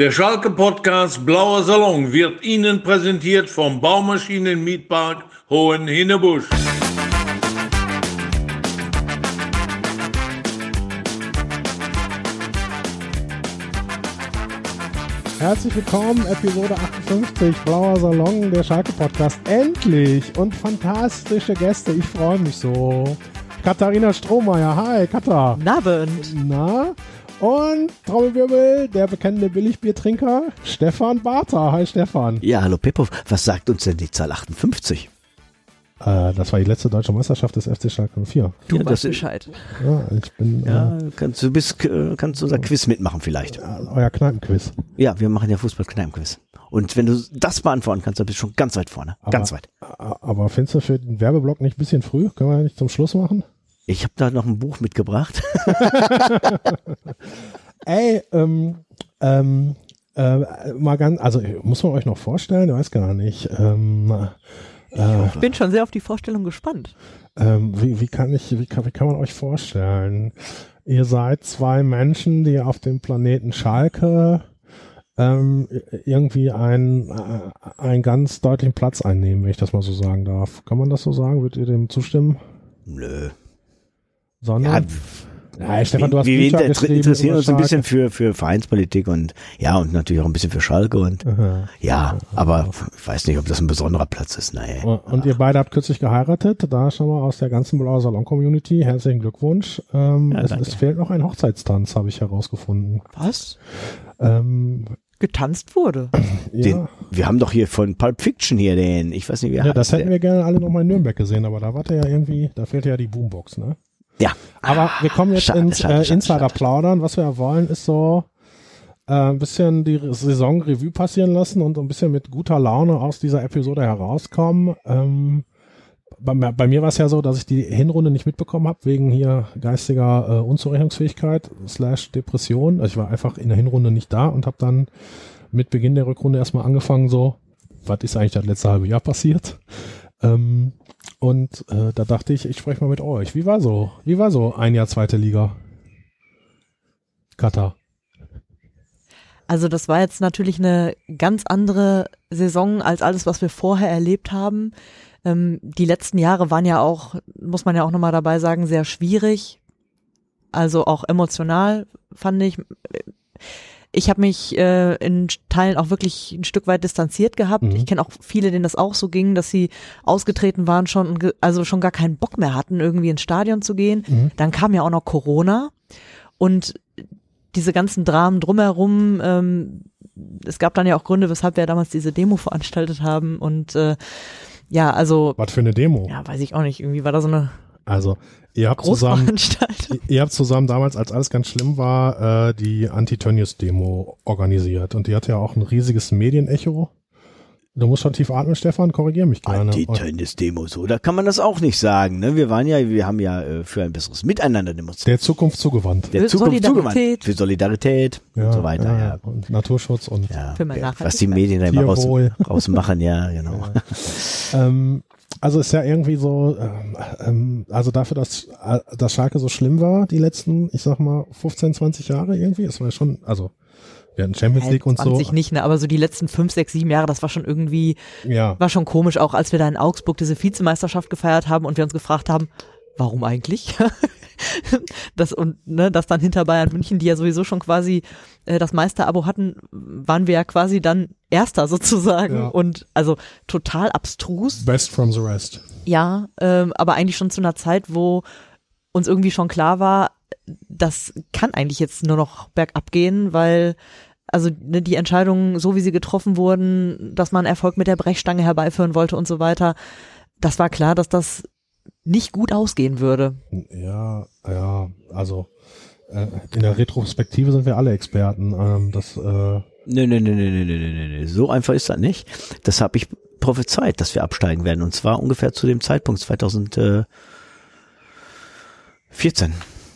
Der Schalke Podcast Blauer Salon wird Ihnen präsentiert vom Baumaschinenmietpark Hohen Hinnebusch. Herzlich willkommen, Episode 58, Blauer Salon, der Schalke Podcast. Endlich und fantastische Gäste, ich freue mich so. Katharina Strohmeier, hi Katha. Abend. Na? Und Trommelwirbel, der bekannte Billigbiertrinker, Stefan Bartha. Hi Stefan. Ja, hallo Pippo, was sagt uns denn die Zahl 58? Äh, das war die letzte deutsche Meisterschaft des FC Schalke 04. Du Ja, weißt das ist- Bescheid. Ja, ich bin Ja, kannst du bist, äh, kannst unser Quiz mitmachen vielleicht. äh, euer Kneipenquiz. Ja, wir machen ja Fußball-Kneipen-Quiz. Und wenn du das beantworten kannst, dann bist du schon ganz weit vorne. Aber- ganz weit. Aber findest du für den Werbeblock nicht ein bisschen früh? Können wir nicht zum Schluss machen? Ich habe da noch ein Buch mitgebracht. Ey, ähm, ähm, äh, mal ganz, also muss man euch noch vorstellen, ich weiß gar nicht. Ähm, äh, Ich bin schon sehr auf die Vorstellung gespannt. ähm, wie, wie kann ich, wie kann, wie kann man euch vorstellen? Ihr seid zwei Menschen, die auf dem Planeten Schalke ähm, irgendwie einen, äh, einen ganz deutlichen Platz einnehmen, wenn ich das mal so sagen darf. Kann man das so sagen? Würdet ihr dem zustimmen? Nö. Sondern? Nein, Stefan, du hast wir, interessieren uns ein bisschen für, für Vereinspolitik und ja, und natürlich auch ein bisschen für Schalke und Aha. ja, aber ich weiß nicht, ob das ein besonderer Platz ist. Naja. Und ihr beide habt kürzlich geheiratet, da schon mal aus der ganzen Blauer Salon Community. Herzlichen Glückwunsch. Ähm, Ja, es, es fehlt noch ein Hochzeitstanz, habe ich herausgefunden. Was? Ähm, Getanzt wurde. Den, ja, wir haben doch hier von Pulp Fiction hier den, ich weiß nicht, wie er ja, das hätten der- wir gerne alle noch mal in Nürnberg gesehen, aber da warte ja irgendwie, da fehlt ja die Boombox, ne? Ja. Aber wir kommen jetzt schade, ins äh, Insider-Plaudern. Was wir ja wollen, ist so äh, ein bisschen die Saison Revue passieren lassen und so ein bisschen mit guter Laune aus dieser Episode herauskommen. Ähm, bei, mir- bei mir war es ja so, dass ich die Hinrunde nicht mitbekommen habe, wegen hier geistiger äh, Unzurechnungsfähigkeit slash Depression. Also ich war einfach in der Hinrunde nicht da und habe dann mit Beginn der Rückrunde erstmal angefangen, so, was ist eigentlich das letzte halbe Jahr passiert? Ähm, und äh, da dachte ich, ich spreche mal mit euch. Wie war so? Wie war so ein Jahr zweite Liga? Katar. Also das war jetzt natürlich eine ganz andere Saison als alles, was wir vorher erlebt haben. Ähm, die letzten Jahre waren ja auch, muss man ja auch nochmal dabei sagen, sehr schwierig. Also auch emotional fand ich. Ich habe mich äh, in Teilen auch wirklich ein Stück weit distanziert gehabt. Mhm. Ich kenne auch viele, denen das auch so ging, dass sie ausgetreten waren schon und also schon gar keinen Bock mehr hatten, irgendwie ins Stadion zu gehen. Mhm. Dann kam ja auch noch Corona und diese ganzen Dramen drumherum. Ähm, es gab dann ja auch Gründe, weshalb wir damals diese Demo veranstaltet haben und äh, ja, also Was für eine Demo. ja, weiß ich auch nicht. Irgendwie war da so eine Also, ihr habt zusammen, ihr habt zusammen damals, als alles ganz schlimm war, äh, die Anti-Tönnies-Demo organisiert. Und die hatte ja auch ein riesiges Medienecho. Du musst schon tief atmen, Stefan, korrigier mich gerne. Anti-Tennis-Demo, so, da kann man das auch nicht sagen. Ne? Wir waren ja, wir haben ja äh, für ein besseres Miteinander demonstriert. Der Zukunft zugewandt. Der Für Zukunft zugewandt. Solidarität. Für Solidarität und so weiter, ja. Und Naturschutz und ja. Für ja. Was die Medien da immer raus, rausmachen, ja, genau. Ähm, also ist ja irgendwie so, ähm, ähm, also dafür, dass, äh, dass Schalke so schlimm war, die letzten, ich sag mal, 15, 20 Jahre irgendwie, es war ja schon, also wir hatten Champions League und so. 20 nicht, ne, aber so die letzten fünf, sechs, sieben Jahre, das war schon irgendwie, Ja, war schon komisch, auch als wir da in Augsburg diese Vizemeisterschaft gefeiert haben und wir uns gefragt haben, warum eigentlich? das und ne, das dann hinter Bayern München, die ja sowieso schon quasi äh, das Meisterabo hatten, waren wir ja quasi dann Erster sozusagen Ja. und also total abstrus. best from the rest. Ja, ähm, aber eigentlich schon zu einer Zeit, wo uns irgendwie schon klar war, das kann eigentlich jetzt nur noch bergab gehen, weil also ne, die Entscheidungen, so wie sie getroffen wurden, dass man Erfolg mit der Brechstange herbeiführen wollte und so weiter, das war klar, dass das nicht gut ausgehen würde. Ja, ja, also äh, in der Retrospektive sind wir alle Experten. Ähm, das, äh, Nö, nö, nö, nö, nö, nö, nö, nö. So einfach ist das nicht. Das habe ich prophezeit, dass wir absteigen werden. Und zwar ungefähr zu dem Zeitpunkt 2014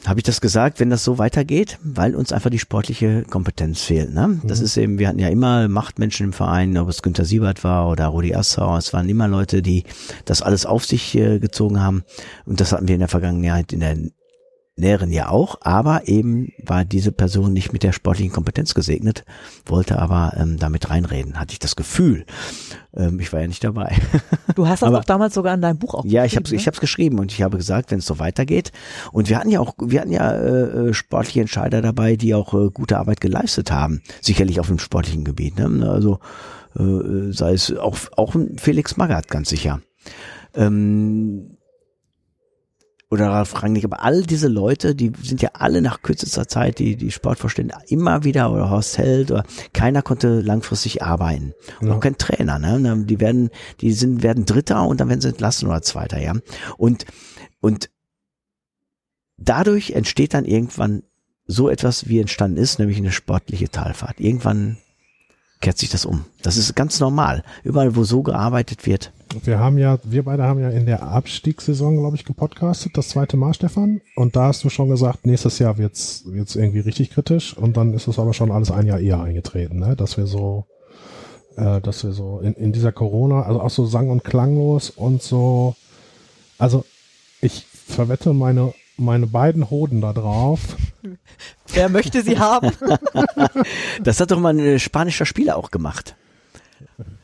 habe ich das gesagt, wenn das so weitergeht, weil uns einfach die sportliche Kompetenz fehlt. Ne? Das ist eben, wir hatten ja immer Machtmenschen im Verein, ob es Günter Siebert war oder Rudi Assauer, es waren immer Leute, die das alles auf sich äh, gezogen haben. Und das hatten wir in der Vergangenheit in der Näheren ja auch, aber eben war diese Person nicht mit der sportlichen Kompetenz gesegnet, wollte aber ähm, damit reinreden, hatte ich das Gefühl. Ähm, ich war ja nicht dabei. Du hast das Aber- doch damals sogar in deinem Buch auch Ja, ich habe geschrieben, ich hab's geschrieben und ich habe gesagt, wenn es so weitergeht. Und wir hatten ja auch, wir hatten ja äh, äh, sportliche Entscheider dabei, die auch äh, gute Arbeit geleistet haben. Sicherlich auf dem sportlichen Gebiet. Ne? Also äh, sei es auch auch Felix Magath ganz sicher. Ähm, oder Ralf Rangnick, aber all diese Leute, die sind ja alle nach kürzester Zeit, die, die Sportvorstände immer wieder oder Horst Held oder keiner konnte langfristig arbeiten. Und Ja. auch kein Trainer, ne? Die werden, die sind, werden Dritter und dann werden sie entlassen oder Zweiter, ja. Und, und dadurch entsteht dann irgendwann so etwas, wie entstanden ist, nämlich eine sportliche Talfahrt. Irgendwann kehrt sich das um. Das ist ganz normal. Überall, wo so gearbeitet wird. Wir haben ja, wir beide haben ja in der Abstiegssaison, glaube ich, gepodcastet, das zweite Mal, Stefan. Und da hast du schon gesagt, nächstes Jahr wird's wird's irgendwie richtig kritisch. Und dann ist es aber schon alles ein Jahr eher eingetreten, ne? Dass wir so, äh, dass wir so in, in dieser Corona, also auch so sang- und klanglos und so, also ich verwette meine, meine beiden Hoden da drauf. Wer möchte sie haben? Das hat doch mal ein spanischer Spieler auch gemacht.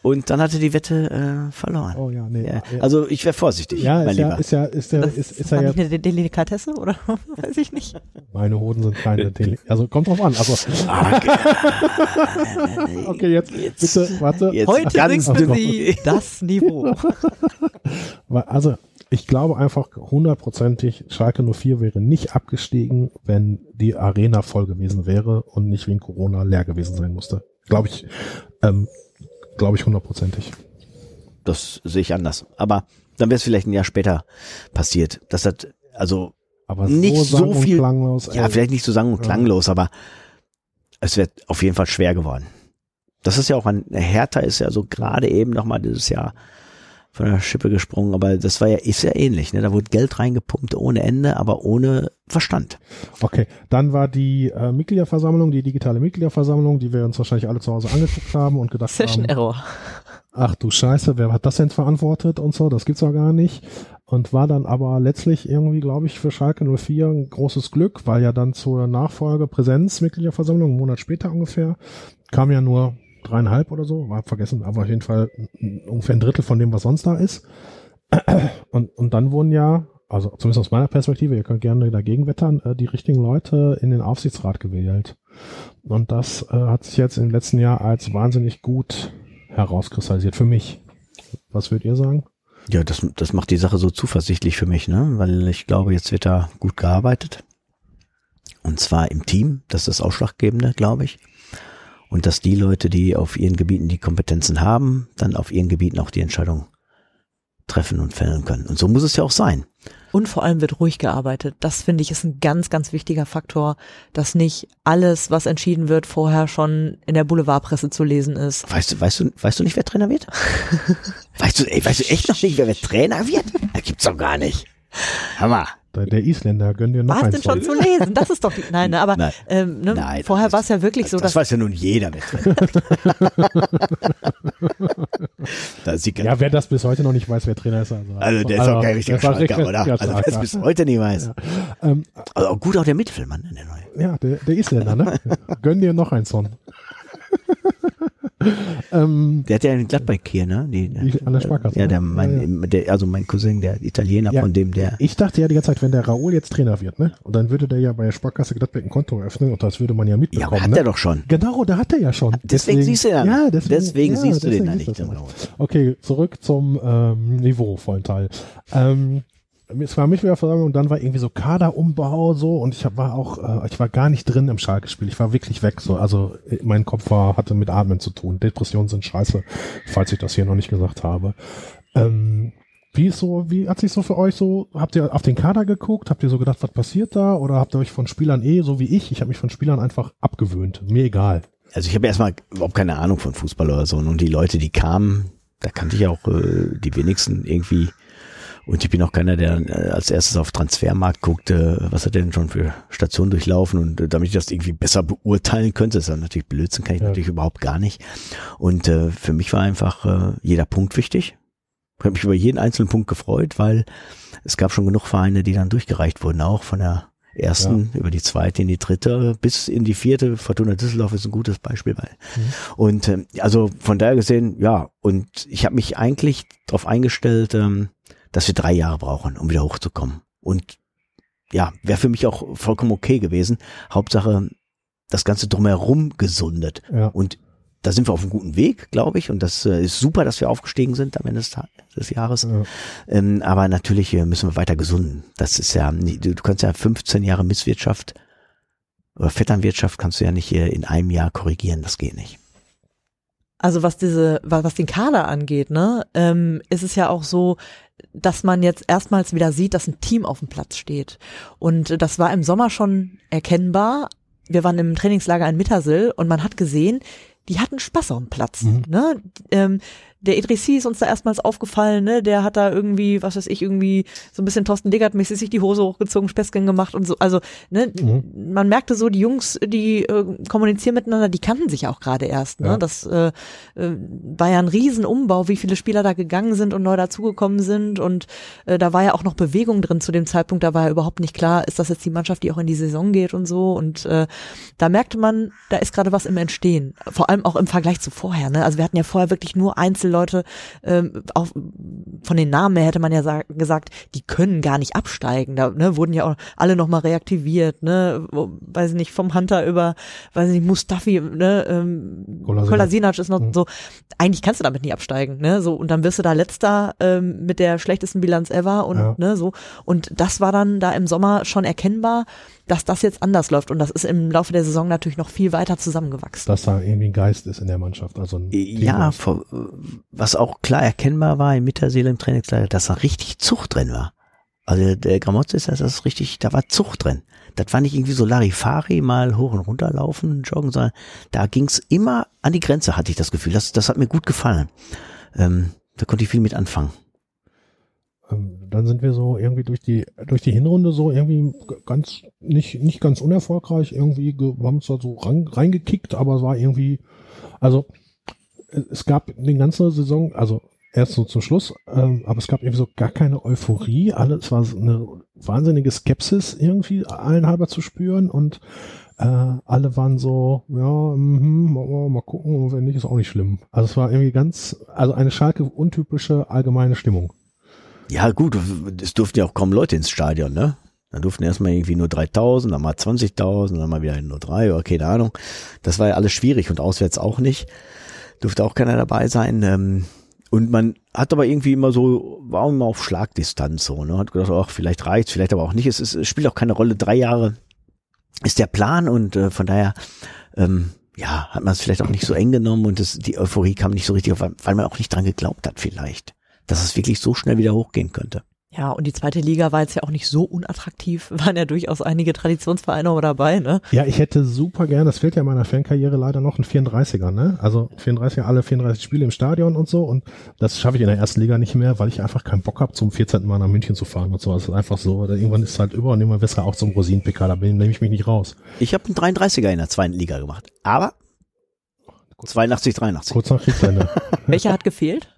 Und dann hatte die Wette äh, verloren. Oh ja, nee. Ja, ja. also ich wäre vorsichtig, ja, mein ist ja, Lieber. ist ja, ist Das ist, ist war ja nicht jetzt, eine De- Delikatesse oder weiß ich nicht. meine Hoden sind keine, Tele also kommt drauf an. Also, Ah, okay, jetzt, bitte, warte. Jetzt Heute ganz für dünn. sie das Niveau. Also, ich glaube einfach hundertprozentig, Schalke 04 wäre nicht abgestiegen, wenn die Arena voll gewesen wäre und nicht wegen Corona leer gewesen sein musste. Glaube ich, ähm, glaube ich hundertprozentig. Das sehe ich anders. Aber dann wäre es vielleicht ein Jahr später passiert. Das hat, also, Aber Nicht so, so viel- klanglos. ja, ey. vielleicht nicht so sang- und Ja. klanglos, aber es wird auf jeden Fall schwer geworden. Das ist ja auch ein, Hertha ist ja so gerade eben nochmal dieses Jahr von der Schippe gesprungen, aber das war ja, ist ja ähnlich, ne? Da wurde Geld reingepumpt ohne Ende, aber ohne Verstand. Okay, dann war die äh, Mitgliederversammlung, die digitale Mitgliederversammlung, die wir uns wahrscheinlich alle zu Hause angeguckt haben und gedacht Session haben, Error. ach du Scheiße, wer hat das denn verantwortet und so, das gibt's doch gar nicht. Und war dann aber letztlich irgendwie, glaube ich, für Schalke 04 ein großes Glück, weil ja dann zur Nachfolge Präsenzmitgliederversammlung, einen Monat später ungefähr, kam ja nur dreieinhalb oder so, war vergessen, aber auf jeden Fall ungefähr ein Drittel von dem, was sonst da ist. Und, und dann wurden ja, also zumindest aus meiner Perspektive, ihr könnt gerne dagegen wettern, äh, die richtigen Leute in den Aufsichtsrat gewählt. Und das äh, hat sich jetzt im letzten Jahr als wahnsinnig gut herauskristallisiert für mich. Was würdet ihr sagen? Ja, das, das macht die Sache so zuversichtlich für mich, ne? Weil ich glaube, jetzt wird da gut gearbeitet. Und zwar im Team, das ist das Ausschlaggebende, glaube ich. Und dass die Leute, die auf ihren Gebieten die Kompetenzen haben, dann auf ihren Gebieten auch die Entscheidung treffen und fällen können. Und so muss es ja auch sein. Und vor allem wird ruhig gearbeitet. Das finde ich ist ein ganz, ganz wichtiger Faktor, dass nicht alles, was entschieden wird, vorher schon in der Boulevardpresse zu lesen ist. Weißt du, weißt du, weißt du nicht, wer Trainer wird? weißt du, ey, weißt du echt noch nicht, wer, wer Trainer wird? Das gibt's doch gar nicht. Hammer. Der, der Isländer gönnt dir noch War es eins. denn schon zu lesen? Das ist doch die, nein, ne, aber Nein. ähm, ne, Nein, vorher das- war es ja wirklich so, das dass weiß ja nun jeder, wer Trainer wird. da ist die ja, wer das bis heute noch nicht weiß, wer Trainer ist. Also, Also der ist auch kein richtiger das Schalker, richtig- oder? ja, Also wer es bis heute nicht weiß. Ähm, Also gut auch der Mittelfeldmann, ne, der neue. ja, der, der Isländer, ne? Gönn dir noch eins von. ähm, Der hat ja in Gladbach hier, ne? Die, Die- an der Sparkasse, Ja, der, ne? mein, Der, also mein Cousin, der Italiener, Ja. von dem der. ich dachte ja die ganze Zeit, wenn der Raoul jetzt Trainer wird, ne? Und dann würde der ja bei der Sparkasse Gladbeck ein Konto eröffnen und das würde man ja Ja, mitbekommen. aber hat ne? er doch schon. Genau, da hat er ja schon. Deswegen siehst du ja. Ja, deswegen, Deswegen ja, siehst du den deswegen da siehst nicht, den Raoul. Okay, zurück zum ähm, niveauvollen Teil. Ähm, es war Mitgliederversammlung und dann war irgendwie so Kaderumbau so und ich war auch, äh, ich war gar nicht drin im Schalke-Spiel. Ich war wirklich weg so. Also äh, mein Kopf war, hatte mit Atmen zu tun. Depressionen sind scheiße, falls ich das hier noch nicht gesagt habe. Ähm, wie ist so, wie hat sich so für euch so, habt ihr auf den Kader geguckt, habt ihr so gedacht, was passiert da oder habt ihr euch von Spielern eh, so wie ich, ich habe mich von Spielern einfach abgewöhnt, mir egal. Also ich habe erstmal überhaupt keine Ahnung von Fußball oder so. Und die Leute, die kamen, da kannte ich auch äh, die wenigsten irgendwie. Und ich bin auch keiner, der äh, als erstes auf Transfermarkt guckte, was hat er denn schon für Stationen durchlaufen und äh, damit ich das irgendwie besser beurteilen könnte, das ist dann natürlich Blödsinn, kann ich Ja. natürlich überhaupt gar nicht. Und äh, für mich war einfach äh, jeder Punkt wichtig. Ich habe mich über jeden einzelnen Punkt gefreut, weil es gab schon genug Vereine, die dann durchgereicht wurden, auch von der ersten über die zweite in die dritte bis in die vierte. Fortuna Düsseldorf ist ein gutes Beispiel. Weil. Mhm. Und ähm, also von daher gesehen, ja, und ich habe mich eigentlich darauf eingestellt, ähm, dass wir drei Jahre brauchen, um wieder hochzukommen. Und ja, wäre für mich auch vollkommen okay gewesen. Hauptsache, das Ganze drumherum gesundet. Ja. Und da sind wir auf einem guten Weg, glaube ich. Und das äh, ist super, dass wir aufgestiegen sind am Ende des, des Jahres. Ja. Ähm, aber natürlich äh, müssen wir weiter gesunden. Das ist ja, du, du kannst ja 15 Jahre Misswirtschaft oder Vetternwirtschaft kannst du ja nicht in einem Jahr korrigieren. Das geht nicht. Also was diese, was den Kader angeht, ne, ähm, ist es ja auch so, dass man jetzt erstmals wieder sieht, dass ein Team auf dem Platz steht. Und das war im Sommer schon erkennbar. Wir waren im Trainingslager in Mittersill und man hat gesehen, die hatten Spaß auf dem Platz. Mhm. Ne? Ähm, der Idrissi ist uns da erstmals aufgefallen, ne? Der hat da irgendwie, was weiß ich, irgendwie so ein bisschen Thorsten Legert-mäßig sich die Hose hochgezogen, Späßchen gemacht und so. Also, ne, mhm. man merkte so, die Jungs, die äh, kommunizieren miteinander, die kannten sich auch gerade erst. Ne? Ja. Das äh, äh, war ja ein Riesenumbau, wie viele Spieler da gegangen sind und neu dazugekommen sind. Und äh, da war ja auch noch Bewegung drin zu dem Zeitpunkt. Da war ja überhaupt nicht klar, ist das jetzt die Mannschaft, die auch in die Saison geht und so. Und äh, da merkte man, da ist gerade was im Entstehen. Vor allem auch im Vergleich zu vorher. Ne? Also wir hatten ja vorher wirklich nur Leute, ähm, auch von den Namen her hätte man ja sag, gesagt, die können gar nicht absteigen. Da ne, wurden ja auch alle nochmal reaktiviert, ne, weiß ich nicht, vom Hunter über, weiß ich nicht, Mustafi, ne, ähm, Kolasinac ist noch mhm. so, eigentlich kannst du damit nie absteigen, ne, so, und dann wirst du da letzter ähm, mit der schlechtesten Bilanz ever und, ja. ne, so, und das war dann da im Sommer schon erkennbar, dass das jetzt anders läuft. Und das ist im Laufe der Saison natürlich noch viel weiter zusammengewachsen. Dass da irgendwie ein Geist ist in der Mannschaft. Also ein ja, vor, was auch klar erkennbar war in Mitterseele im Trainingslager, dass da richtig Zucht drin war. Also der Gramotz ist das ist richtig, da war Zucht drin. Das war nicht irgendwie so Larifari mal hoch und runter laufen, joggen, sondern da ging's immer an die Grenze, hatte ich das Gefühl. Das, das hat mir gut gefallen. Ähm, da konnte ich viel mit anfangen. Ähm, dann sind wir so irgendwie durch die durch die Hinrunde so irgendwie ganz nicht nicht ganz unerfolgreich irgendwie haben uns da so rein, reingekickt, aber es war irgendwie also es gab den ganzen Saison also erst so zum Schluss, ähm, aber es gab irgendwie so gar keine Euphorie, alles war eine wahnsinnige Skepsis irgendwie allen halber zu spüren und äh, alle waren so, ja, mh, mal, mal gucken, wenn nicht, ist auch nicht schlimm. Also es war irgendwie ganz, also eine Schalke untypische allgemeine Stimmung. Ja, gut, es durften ja auch kaum Leute ins Stadion, ne? Dann durften erstmal irgendwie nur 3000, dann mal 20.000, dann mal wieder nur drei oder keine Ahnung. Das war ja alles schwierig und auswärts auch nicht. Durfte auch keiner dabei sein. Ähm, und man hat aber irgendwie immer so, war immer auf Schlagdistanz so, ne? Hat gedacht, ach, vielleicht reicht's, vielleicht aber auch nicht. Es, ist, es spielt auch keine Rolle. Drei Jahre ist der Plan und äh, von daher, ähm, ja, hat man es vielleicht auch nicht so eng genommen und das, die Euphorie kam nicht so richtig auf, weil man auch nicht dran geglaubt hat vielleicht dass es wirklich so schnell wieder hochgehen könnte. Ja, und die zweite Liga war jetzt ja auch nicht so unattraktiv, waren ja durchaus einige Traditionsvereine auch dabei, ne? Ja, ich hätte super gern, das fehlt ja in meiner Fankarriere leider noch, ein 34er, ne? Also 34er, alle 34 Spiele im Stadion und so und das schaffe ich in der ersten Liga nicht mehr, weil ich einfach keinen Bock habe, zum 14. Mal nach München zu fahren und so. Das ist einfach so, irgendwann ist es halt über und irgendwann wirst du auch zum Rosinenpicker, da nehme ich mich nicht raus. Ich habe einen 33er in der zweiten Liga gemacht, aber 82, 83. Kurz nach Kriegsende. Welcher hat gefehlt?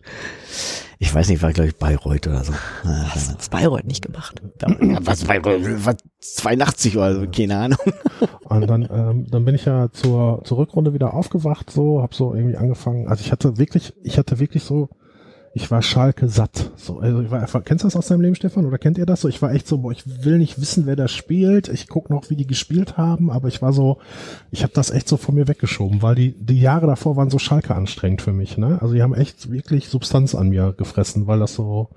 Ich weiß nicht, war glaube ich Bayreuth oder so. Was hat Bayreuth nicht gemacht? was Bayreuth, was 82 oder so, keine Ahnung. Und dann, ähm, dann bin ich ja zur, zur Rückrunde wieder aufgewacht, so, hab so irgendwie angefangen. Also ich hatte wirklich, ich hatte wirklich so ich war Schalke satt. So, also ich war, kennst du das aus deinem Leben, Stefan? Oder kennt ihr das so? Ich war echt so, boah, ich will nicht wissen, wer da spielt. Ich guck noch, wie die gespielt haben, aber ich war so, ich habe das echt so von mir weggeschoben, weil die, die Jahre davor waren so Schalke anstrengend für mich. Ne? Also die haben echt wirklich Substanz an mir gefressen, weil das so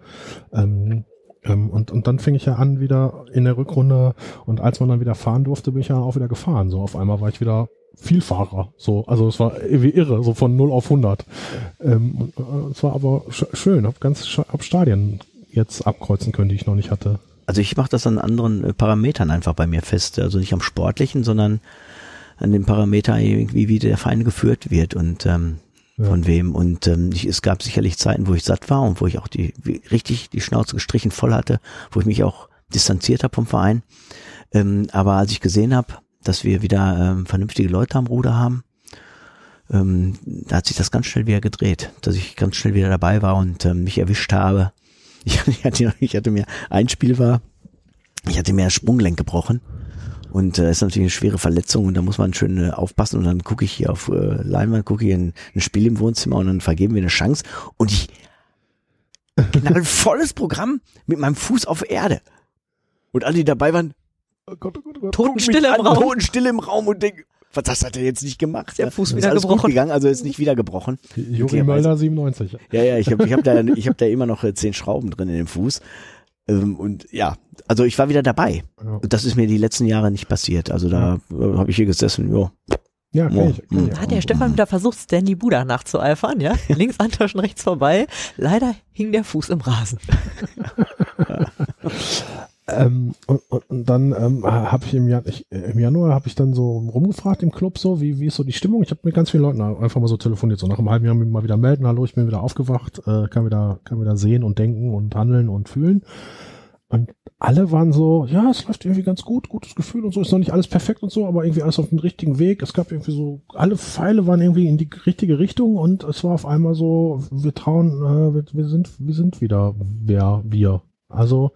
ähm, ähm, und, und dann fing ich ja an wieder in der Rückrunde und als man dann wieder fahren durfte, bin ich ja auch wieder gefahren. So auf einmal war ich wieder Vielfahrer. So, also es war irgendwie irre, so von 0 auf 100. Ähm, äh, es war aber sch schön, hab ganz hab Stadien jetzt abkreuzen können, die ich noch nicht hatte. Also ich mache das an anderen äh, Parametern einfach bei mir fest. Also nicht am sportlichen, sondern an dem Parameter, irgendwie, wie der Verein geführt wird und ähm, ja. von wem. Und ähm, ich, es gab sicherlich Zeiten, wo ich satt war und wo ich auch die richtig die Schnauze gestrichen voll hatte, wo ich mich auch distanziert habe vom Verein. Ähm, aber als ich gesehen habe, dass wir wieder ähm, vernünftige Leute am Ruder haben. Ähm, da hat sich das ganz schnell wieder gedreht, dass ich ganz schnell wieder dabei war und ähm, mich erwischt habe. Ich, ich, hatte, ich hatte mir, ein Spiel war, ich hatte mir das Sprunggelenk gebrochen Und äh, ist natürlich eine schwere Verletzung und da muss man schön äh, aufpassen. Und dann gucke ich hier auf äh, Leinwand, gucke hier ein, ein Spiel im Wohnzimmer und dann vergeben wir eine Chance. Und ich knall volles Programm mit meinem Fuß auf Erde. Und alle, die dabei waren, Oh Gott, oh Gott, oh Gott. Totenstille im an, Raum. Totenstille im Raum und denken, was das hat er jetzt nicht gemacht. Der? Fuß Ist wieder gebrochen. gegangen, also ist nicht wieder gebrochen. Juri. Möller 97. Ja, ja, ich habe ich hab da, ich hab da immer noch äh, zehn Schrauben drin in dem Fuß. Ähm, und ja, also ich war wieder dabei. Ja, Und das ist mir die letzten Jahre nicht passiert. Also da äh, habe ich hier gesessen, jo. ja ich. Kenn ich Da auch. hat der Stefan wieder versucht, Stanley Buda nachzueifern, ja? Links antaschen, rechts vorbei. Leider hing der Fuß im Rasen. Ähm, und, und, und dann ähm, habe ich im, Jan ich, äh, im Januar habe ich dann so rumgefragt im Club so, wie, wie ist so die Stimmung? Ich habe mit ganz vielen Leuten einfach mal so telefoniert, so nach einem halben Jahr mal wieder melden, hallo, ich bin wieder aufgewacht, äh, kann wieder, kann wieder sehen und denken und handeln und fühlen. Und alle waren so, ja, es läuft irgendwie ganz gut, gutes Gefühl und so, ist noch nicht alles perfekt und so, aber irgendwie alles auf dem richtigen Weg. Es gab irgendwie so, alle Pfeile waren irgendwie in die richtige Richtung und es war auf einmal so, wir trauen, äh, wir, wir sind, wir sind wieder wer wir. Also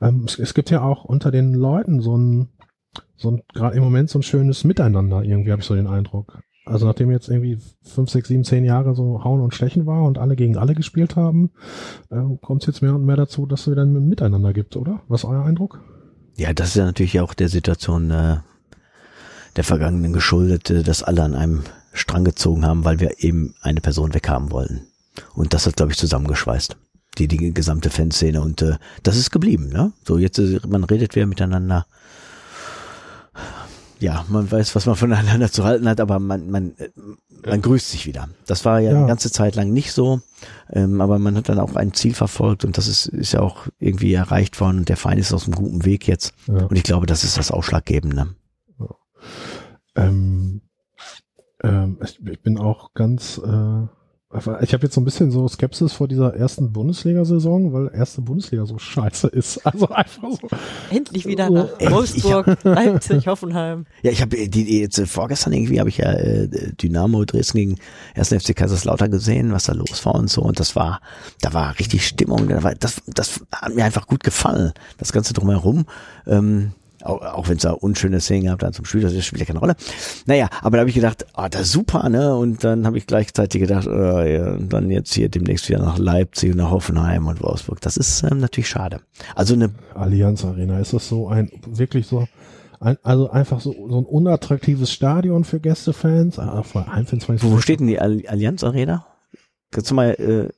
ähm, es, es gibt ja auch unter den Leuten so ein, so ein gerade im Moment so ein schönes Miteinander, irgendwie habe ich so den Eindruck. Also nachdem jetzt irgendwie fünf, sechs, sieben, zehn Jahre so Hauen und Stechen war und alle gegen alle gespielt haben, ähm, kommt es jetzt mehr und mehr dazu, dass es wieder ein Miteinander gibt, oder? Was ist euer Eindruck? Ja, das ist ja natürlich auch der Situation äh, der Vergangenen geschuldet, äh, dass alle an einem Strang gezogen haben, weil wir eben eine Person weghaben wollten. Und das hat, glaube ich, zusammengeschweißt. Die, die gesamte Fanszene und äh, das ist geblieben, ne? So, jetzt, äh, man redet wieder miteinander. Ja, man weiß, was man voneinander zu halten hat, aber man, man, äh, man grüßt sich wieder. Das war ja, Ja. eine ganze Zeit lang nicht so, ähm, aber man hat dann auch ein Ziel verfolgt und das ist, ist ja auch irgendwie erreicht worden und der Verein ist auf einem guten Weg jetzt. Ja. Und ich glaube, das ist das Ausschlaggebende. Ähm, ähm, ich, ich bin auch ganz, äh, ich habe jetzt so ein bisschen so Skepsis vor dieser ersten Bundesliga-Saison, weil erste Bundesliga so scheiße ist. Also einfach so. Endlich wieder Oh. nach Echt? Wolfsburg, Leipzig, Hoffenheim. Ja, ich habe die jetzt äh, vorgestern irgendwie habe ich ja äh, Dynamo Dresden gegen 1. FC Kaiserslautern gesehen, was da los war und so und das war da war richtig Stimmung, da war, das das hat mir einfach gut gefallen, das ganze drumherum. Ähm, auch, auch wenn es da unschöne Szenen gab dann zum Spiel, das spielt ja keine Rolle. Naja, aber da habe ich gedacht, ah, das ist super, ne? Und dann habe ich gleichzeitig gedacht, äh, ja, dann jetzt hier demnächst wieder nach Leipzig und nach Hoffenheim und Wolfsburg. Das ist ähm, natürlich schade. Also eine Allianz Arena, ist das so ein, wirklich so, ein, also einfach so, so ein unattraktives Stadion für Gästefans? Ah, für wo, steht denn die Alli- Allianz Arena? Kannst du mal äh,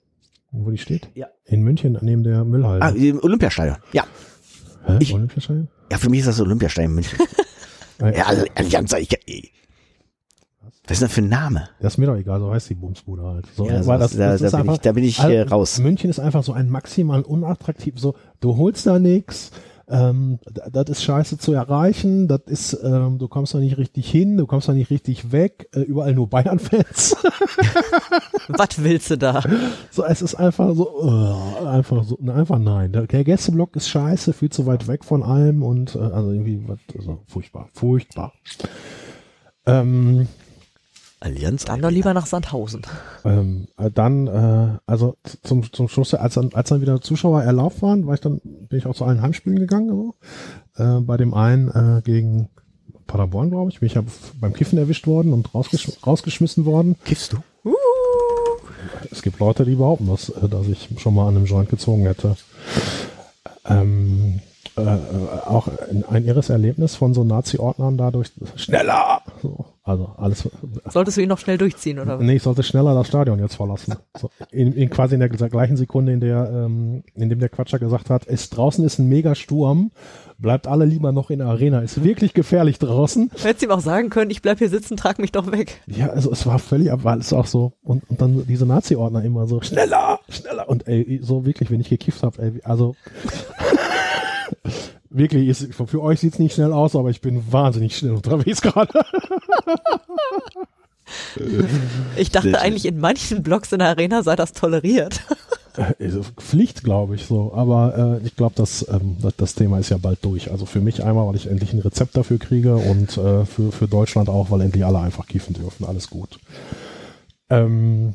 Wo die steht? Ja. In München, neben der Müllhalde. ah, im Olympiastadion. Ja. Hä? ich- Olympiastadion? Ja, für mich ist das Olympiastadion München. Ja, All- Allianz, ich, ich, was ist denn das für ein Name? Das ist mir doch egal, so heißt die Bumsbude halt. So, Ja, sowas- da- da bin ich- da bin ich, äh, also, raus. München ist einfach so ein maximal unattraktiv, so, du holst da nix, ähm, das ist scheiße zu erreichen, das ist, ähm, du kommst da nicht richtig hin, du kommst da nicht richtig weg, äh, überall nur Bayern-Fans. Was willst du da? so, es ist einfach so, uh, einfach so, ne, einfach nein. Der, der Gästeblock ist scheiße, viel zu weit weg von allem und, äh, also irgendwie, was, also, furchtbar, furchtbar. Ähm, Allianz Dann doch lieber nach Sandhausen. Ähm, äh, dann, äh, also zum, zum Schluss, als dann, als dann wieder Zuschauer erlaubt waren, war ich dann, bin ich auch zu allen Heimspielen gegangen. So. Äh, bei dem einen äh, gegen Paderborn, glaube ich, bin ich ja beim Kiffen erwischt worden und rausgesch rausgeschmissen worden. Kiffst du? Es gibt Leute, die behaupten, dass, äh, dass ich schon mal an einem Joint gezogen hätte. Ähm, äh, auch ein, irres Erlebnis von so Nazi-Ordnern dadurch schneller. So, also alles Solltest du ihn noch schnell durchziehen, oder? Nee, ich sollte schneller das Stadion jetzt verlassen. So, in, in quasi in der gleichen Sekunde, in der, ähm, in dem der Quatscher gesagt hat, es draußen ist ein Megasturm, bleibt alle lieber noch in der Arena, ist wirklich gefährlich draußen. Hättest ihm auch sagen können, ich bleib hier sitzen, trag mich doch weg. Ja, also es war völlig, aber es auch so und, und dann diese Nazi-Ordner immer so schneller, schneller und ey, so wirklich, wenn ich gekifft habe, ey, also wirklich ist für euch sieht's nicht schnell aus, aber ich bin wahnsinnig schnell unterwegs gerade. Ich dachte eigentlich, in manchen Blogs in der Arena sei das toleriert. Also Pflicht, glaube ich so. Aber äh, ich glaube, das, ähm, das, das Thema ist ja bald durch. Also für mich einmal, weil ich endlich ein Rezept dafür kriege und äh, für, für Deutschland auch, weil endlich alle einfach kiffen dürfen. Alles gut. Ähm,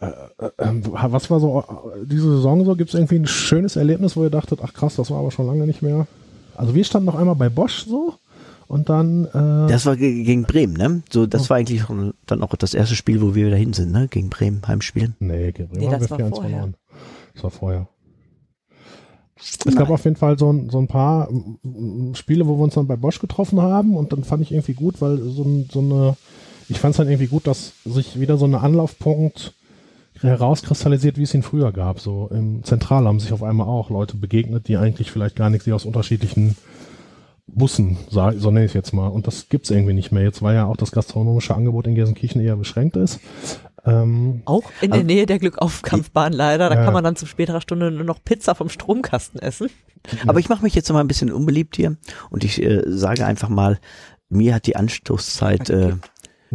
äh, äh, ähm, was war so äh, diese Saison so? Gibt es irgendwie ein schönes Erlebnis, wo ihr dachtet, ach krass, das war aber schon lange nicht mehr? Also wir standen noch einmal bei Bosch so Und dann. Äh, Das war ge- gegen Bremen, ne? So, das war eigentlich dann auch das erste Spiel, wo wir dahin sind, ne? Gegen Bremen, Heimspiel. nee, gegen Bremen Nee, haben das wir war 4-1 vorher. verloren. Das war vorher. Es gab auf jeden Fall so ein, so ein paar Spiele, wo wir uns dann bei Bosch getroffen haben und dann fand ich irgendwie gut, weil so, ein, so eine, ich fand es dann irgendwie gut, dass sich wieder so ein Anlaufpunkt herauskristallisiert, wie es ihn früher gab. So im Zentral haben sich auf einmal auch Leute begegnet, die eigentlich vielleicht gar nichts, die aus unterschiedlichen Bussen, so nenne ich es jetzt mal. Und das gibt's irgendwie nicht mehr. Jetzt, weil ja auch das gastronomische Angebot in Gelsenkirchen eher beschränkt ist. Ähm, Auch in der Nähe der Glückaufkampfbahn leider. Da Ja. kann man dann zu späterer Stunde nur noch Pizza vom Stromkasten essen. Aber ich mache mich jetzt noch mal ein bisschen unbeliebt hier und ich äh, sage einfach mal, mir hat die Anstoßzeit, äh,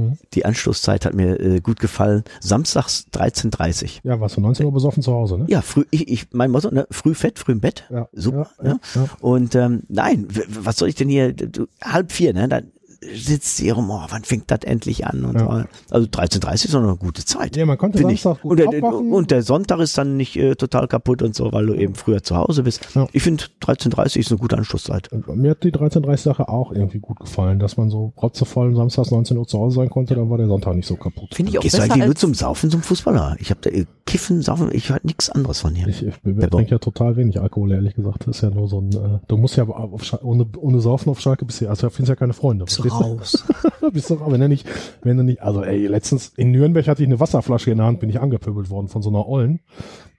Mhm. die Anstoßzeit hat mir äh, gut gefallen. Samstags 13.30 ja, warst du 19 Uhr besoffen zu Hause, ne? Ja, früh, ich, ich, mein Motto, ne? früh fett, früh im Bett. Ja, Super. ja, ja, ne? ja. Und ähm, nein, was soll ich denn hier, du, halb vier, ne? Dann sitzt sie rum, oh, wann fängt das endlich an? Und Ja. so. Also 13.30 ist noch eine gute Zeit. Ja, man konnte Finde ich. Samstag gut Und der, und der Sonntag ist dann nicht äh, total kaputt und so, weil du eben früher zu Hause bist. Ja. Ich finde 13.30 ist eine gute Anschlusszeit. Und Mir hat die 13.30-Sache auch irgendwie gut gefallen, dass man so rotzevoll samstags 19 Uhr zu Hause sein konnte, dann war der Sonntag nicht so kaputt. Finde ich auch Gehst du besser eigentlich nur zum Saufen, zum Fußballer? Ich habe da äh, Kiffen, Saufen, ich höre nichts anderes von dir. Ich, ich, ich trinke ja total wenig Alkohol, ehrlich gesagt. Das ist ja nur so ein, äh, du musst ja auf, Schal- ohne, ohne Saufen auf Schalke bist du, also findest ja keine Freunde. Du Verstehst raus. bist du, wenn du nicht, wenn du nicht, also ey, letztens in Nürnberg hatte ich eine Wasserflasche in der Hand, bin ich angepöbelt worden von so einer Ollen.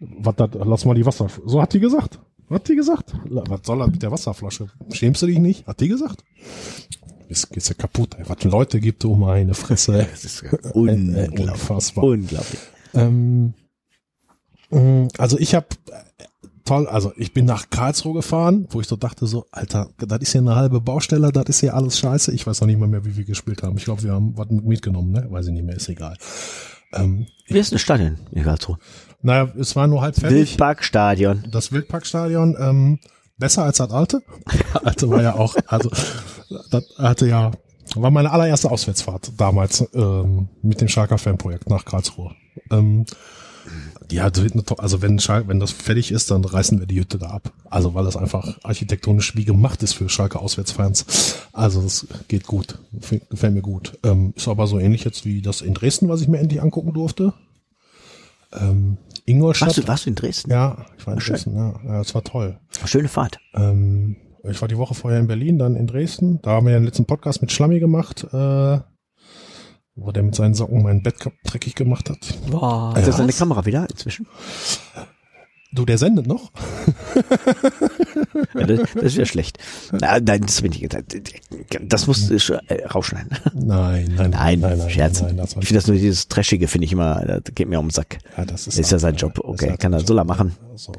Was das, lass mal die Wasser, so hat die gesagt. Hat die gesagt? Was soll er mit der Wasserflasche? Schämst du dich nicht? Hat die gesagt? Bist, geht's ja kaputt, ey. Was Leute gibt, um meine Fresse. Das ist unglaublich. Unfassbar. Unglaublich. Ähm, mh, also ich habe toll, also ich bin nach Karlsruhe gefahren, wo ich so dachte so, Alter, das ist hier eine halbe Baustelle, das ist hier alles scheiße. Ich weiß noch nicht mal mehr, wie wir gespielt haben. Ich glaube, wir haben was mitgenommen, ne? Weiß ich nicht mehr, ist egal. Ähm, Wie ist ein Stadion in Karlsruhe? naja, es war nur halb fertig. Wildparkstadion. Das Wildparkstadion, ähm, besser als das alte. alte war ja auch, also das hatte ja, war meine allererste Auswärtsfahrt damals ähm, mit dem Schalker Fanprojekt nach Karlsruhe. Ähm, ja, das to- also wenn Schalke, wenn das fertig ist, dann reißen wir die Hütte da ab. Also weil das einfach architektonisch wie gemacht ist für Schalke Auswärtsfans. Also das geht gut, gefällt mir gut. Ähm, ist aber so ähnlich jetzt wie das in Dresden, was ich mir endlich angucken durfte. Ähm, Ingolstadt. Warst du, warst du in Dresden? Ja, ich war in Schön. Dresden, ja. ja. Es war toll. Schöne Fahrt. Ähm, ich war die Woche vorher in Berlin, dann in Dresden. Da haben wir den letzten Podcast mit Schlammi gemacht, äh, wo der mit seinen Socken mein Bett dreckig gemacht hat. Boah, Ist das was? deine Kamera wieder inzwischen? Du, der sendet noch? Ja, das, das ist ja schlecht. Na, nein, das bin ich. Das, das musst du schon, äh, rausschneiden. Nein, nein, Nein, nein, nein, Scherz. Nein, das ich finde das nur dieses Trashige, finde ich immer, das geht mir um den Sack. ja, das ist, Ist ja sein Job. Okay, kann er, soll er machen. So.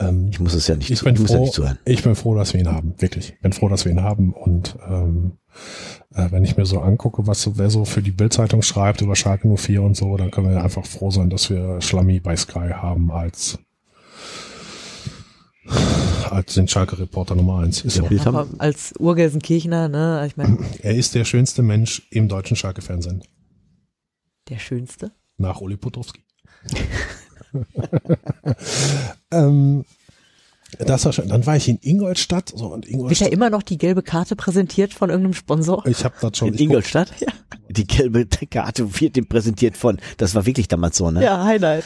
Ähm, Ich muss es ja nicht, ich zu, bin ich muss ja froh, nicht zuhören. ich bin froh, dass wir ihn haben, wirklich. Bin froh, dass wir ihn haben und ähm, äh, wenn ich mir so angucke, was so, wer so für die Bildzeitung schreibt über Schalke 04 und so, dann können wir einfach froh sein, dass wir Schlammi bei Sky haben als als den Schalke Reporter Nummer eins. Ist Ja, so. Als Urgelsenkirchner, ne, ich meine, Er ist der schönste Mensch im deutschen Schalke-Fernsehen. der Schönste. Nach Uli Potowski. ähm, das war schön. Dann war ich in Ingolstadt. So, und Wird da Ingolstadt. immer noch die gelbe Karte präsentiert von irgendeinem Sponsor? Ich habe das schon. in ich guck- Ingolstadt? Ja. Die gelbe Karte wird dem präsentiert von, das war wirklich damals so, ne? Ja, Highlight.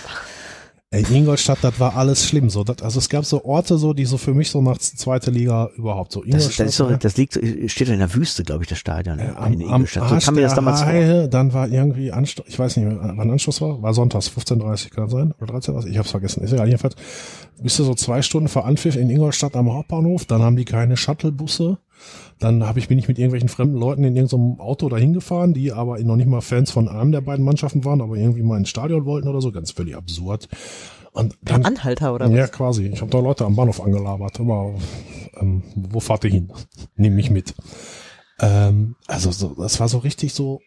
Ey, Ingolstadt, das war alles schlimm. So, das, also es gab so Orte, so die so für mich so nach zweite Liga überhaupt so. Das, das, ist ne? das liegt, steht in der Wüste, glaube ich, das Stadion. ne? am, in am Ingolstadt. So Arsch kam mir das damals vor. Haie, dann war irgendwie Anstoß, ich weiß nicht wann Anschluss war, war sonntags, 15.30 kann das sein? Oder 13.30 ich hab's vergessen, ist egal, jedenfalls bist du so zwei Stunden vor Anpfiff in Ingolstadt am Hauptbahnhof, dann haben die keine Shuttlebusse, dann habe ich, bin ich mit irgendwelchen fremden Leuten in irgendeinem Auto dahin gefahren, die aber noch nicht mal Fans von einem der beiden Mannschaften waren, aber irgendwie mal ins Stadion wollten oder so, ganz völlig absurd. Und dann, Anhalter oder ja, was? quasi. Ich habe da Leute am Bahnhof angelabert. Aber ähm, wo fahrt ihr hin? Nimm mich mit. Ähm, also so, das war so richtig so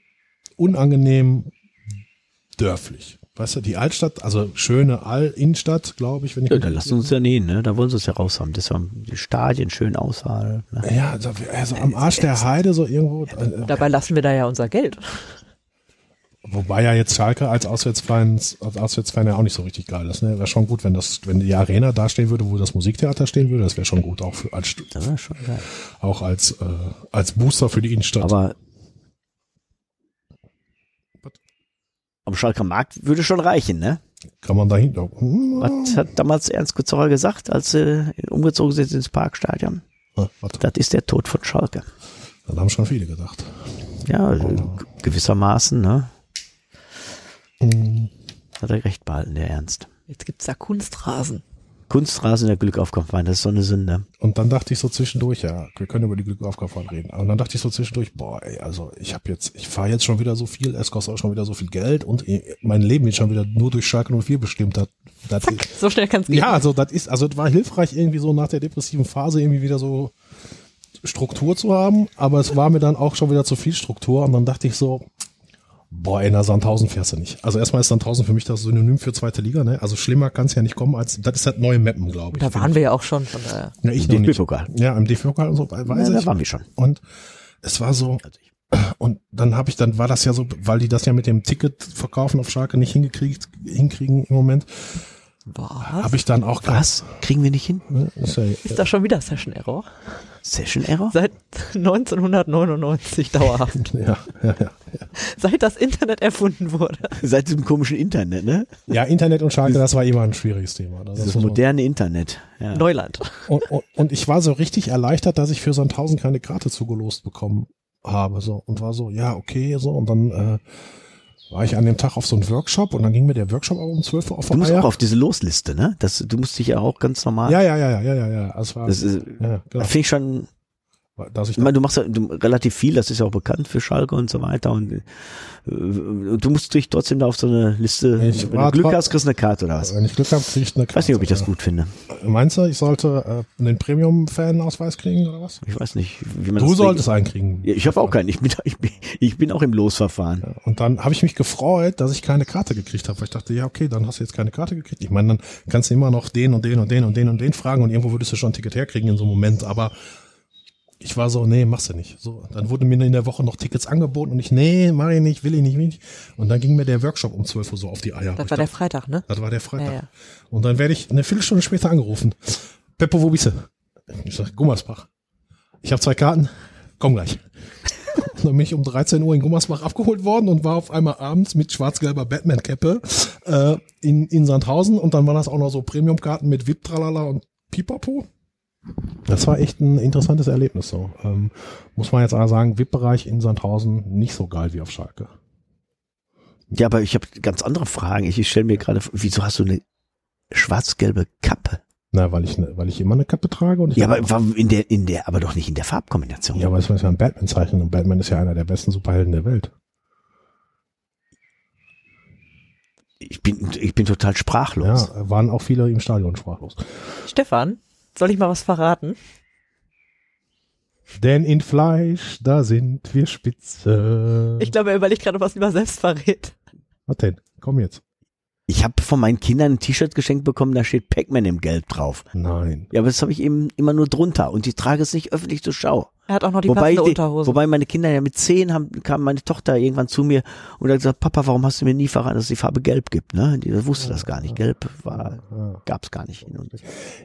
unangenehm dörflich. Weißt du, die Altstadt, also schöne All-Innenstadt, glaube ich, wenn ich Ja, da lassen uns ja nähen, ne? Da wollen sie es ja raus haben. Das haben die Stadien schön Auswahl. Ne? ja, also, also am Arsch der Heide so irgendwo. Äh, Dabei lassen wir da ja unser Geld. Wobei ja jetzt Schalke als Auswärtsfans, als Auswärtsfan ja auch nicht so richtig geil ist. Ne? Wäre schon gut, wenn das, wenn die Arena da stehen würde, wo das Musiktheater stehen würde. Das wäre schon gut, auch für, als, Das schon geil. auch als, äh, als Booster für die Innenstadt. Aber am Schalker Markt würde schon reichen, ne? Kann man dahinter. Hm, Was hat damals Ernst Kutzauer gesagt, als sie umgezogen sind ins Parkstadion? warte, Das ist der Tod von Schalke. dann haben schon viele gedacht. Ja, äh, gewissermaßen, ne? Hm, Hat er recht behalten, der Ernst. Jetzt gibt's da Kunstrasen. Kunstrasen der Glückaufkampfwein, das ist so eine Sünde. Und dann dachte ich so zwischendurch, ja, wir können über die Glückaufkaufahrt reden. Und dann dachte ich so zwischendurch, boah, ey, also ich habe jetzt, ich fahre jetzt schon wieder so viel, es kostet auch schon wieder so viel Geld und äh, mein Leben wird schon wieder nur durch Schalke 04 bestimmt. Das, das ist, So schnell kann's gehen. ja, also das ist, also das war hilfreich irgendwie so nach der depressiven Phase irgendwie wieder so Struktur zu haben, aber es war mir dann auch schon wieder zu viel Struktur und dann dachte ich so, boah, in der Sandhausen fährst du nicht. Also erstmal ist Sandhausen für mich das Synonym für zweite Liga, ne? Also schlimmer kann es ja nicht kommen als, das ist das neue Mappen, glaube ich. Da waren wir ja auch schon, von daher. Ja, ich Im. DFB-Pokal. Ja, im DFB-Pokal und so, weiß Ja, da ich. waren wir schon. Und es war so, Also ich, und dann habe ich, dann war das ja so, weil die das ja mit dem Ticket verkaufen auf Schalke nicht hingekriegt, hinkriegen im Moment, Boah, habe ich dann auch was? Kriegen wir nicht hin? Ne, ist ja, ist das schon wieder Session Error? Session Error? Seit 1999 dauerhaft. ja, ja, ja. Seit das Internet erfunden wurde. Seit diesem komischen Internet, ne? ja, Internet und Schalke, das war immer ein schwieriges Thema. Das Das moderne Internet. Ja. Neuland. und, und, und ich war so richtig erleichtert, dass ich für Sandhausen keine Karte zugelost bekommen habe. So und war so, ja, okay, so. Und dann äh, war ich an dem Tag auf so einen Workshop und dann ging mir der Workshop aber um 12 Uhr auf Du musst Eier. auch auf diese Losliste, ne? Das, du musst dich ja auch ganz normal. Ja, ja, ja, ja, ja, ja. Das war, Das ist, ja, genau. finde ich schon, Dass ich ich meine, du machst ja du, relativ viel, das ist ja auch bekannt für Schalke und so weiter und äh, du musst dich trotzdem da auf so eine Liste, Ich wenn war du Glück hast, kriegst du eine Karte oder was. Wenn ich Glück habe, kriege ich eine Ich weiß nicht, ob ich das gut finde. Meinst du, ich sollte äh, einen Premium-Fan-Ausweis kriegen oder was? Ich weiß nicht, wie man Du das solltest einen kriegen. Ja, Ich habe auch keinen. Ich bin, ich bin, ich bin auch im Losverfahren. Und dann habe ich mich gefreut, dass ich keine Karte gekriegt habe, weil ich dachte, ja, okay, dann hast du jetzt keine Karte gekriegt. Ich meine, dann kannst du immer noch den und den und den und den und den fragen und irgendwo würdest du schon ein Ticket herkriegen in so einem Moment, aber ich war so, nee, machst du nicht. So, dann wurden mir in der Woche noch Tickets angeboten und ich, nee, mach ich nicht, will ich nicht, will ich nicht. Und dann ging mir der Workshop um 12 Uhr so auf die Eier. Das Ich war der dachte, Freitag, ne? das war der Freitag. Ja, ja. Und dann werde ich eine Viertelstunde später angerufen. Peppo, wo bist du? Ich sag, Gummersbach. Ich habe zwei Karten, komm gleich. Und dann bin ich um 13 Uhr in Gummersbach abgeholt worden und war auf einmal abends mit schwarz-gelber Batman-Cappe äh, in, in Sandhausen und dann waren das auch noch so Premium-Karten mit VIP, Tralala und Pipapo. Das war echt ein interessantes Erlebnis so. Ähm, muss man jetzt aber sagen, VIP-Bereich in Sandhausen nicht so geil wie auf Schalke. Ja, aber ich habe ganz andere Fragen. Ich, ich stelle mir gerade, vor, wieso hast du eine schwarz-gelbe Kappe? Na, weil ich, ne, weil ich immer eine Kappe trage und ich Ja, aber in der, in der, aber doch nicht in der Farbkombination. Ja, aber es ist ja ein Batman-Zeichen und Batman ist ja einer der besten Superhelden der Welt. Ich bin, ich bin total sprachlos. Ja, waren auch viele im Stadion sprachlos. Stefan, soll ich mal was verraten? Denn in Fleisch, da sind wir spitze. Ich glaube, er überlegt gerade, was lieber selbst verrät. Was denn? Komm jetzt. Ich habe von meinen Kindern ein T-Shirt geschenkt bekommen, da steht Pac-Man im Gelb drauf. Nein. Ja, aber das habe ich eben immer nur drunter und ich trage es nicht öffentlich zur Schau. Er hat auch noch die wobei, passende die, Unterhose. wobei meine Kinder ja mit zehn haben, kam meine Tochter irgendwann zu mir und hat gesagt, Papa, warum hast du mir nie verraten, dass es die Farbe Gelb gibt? Ne? Die wusste das gar nicht. Gelb war, gab's gar nicht. Und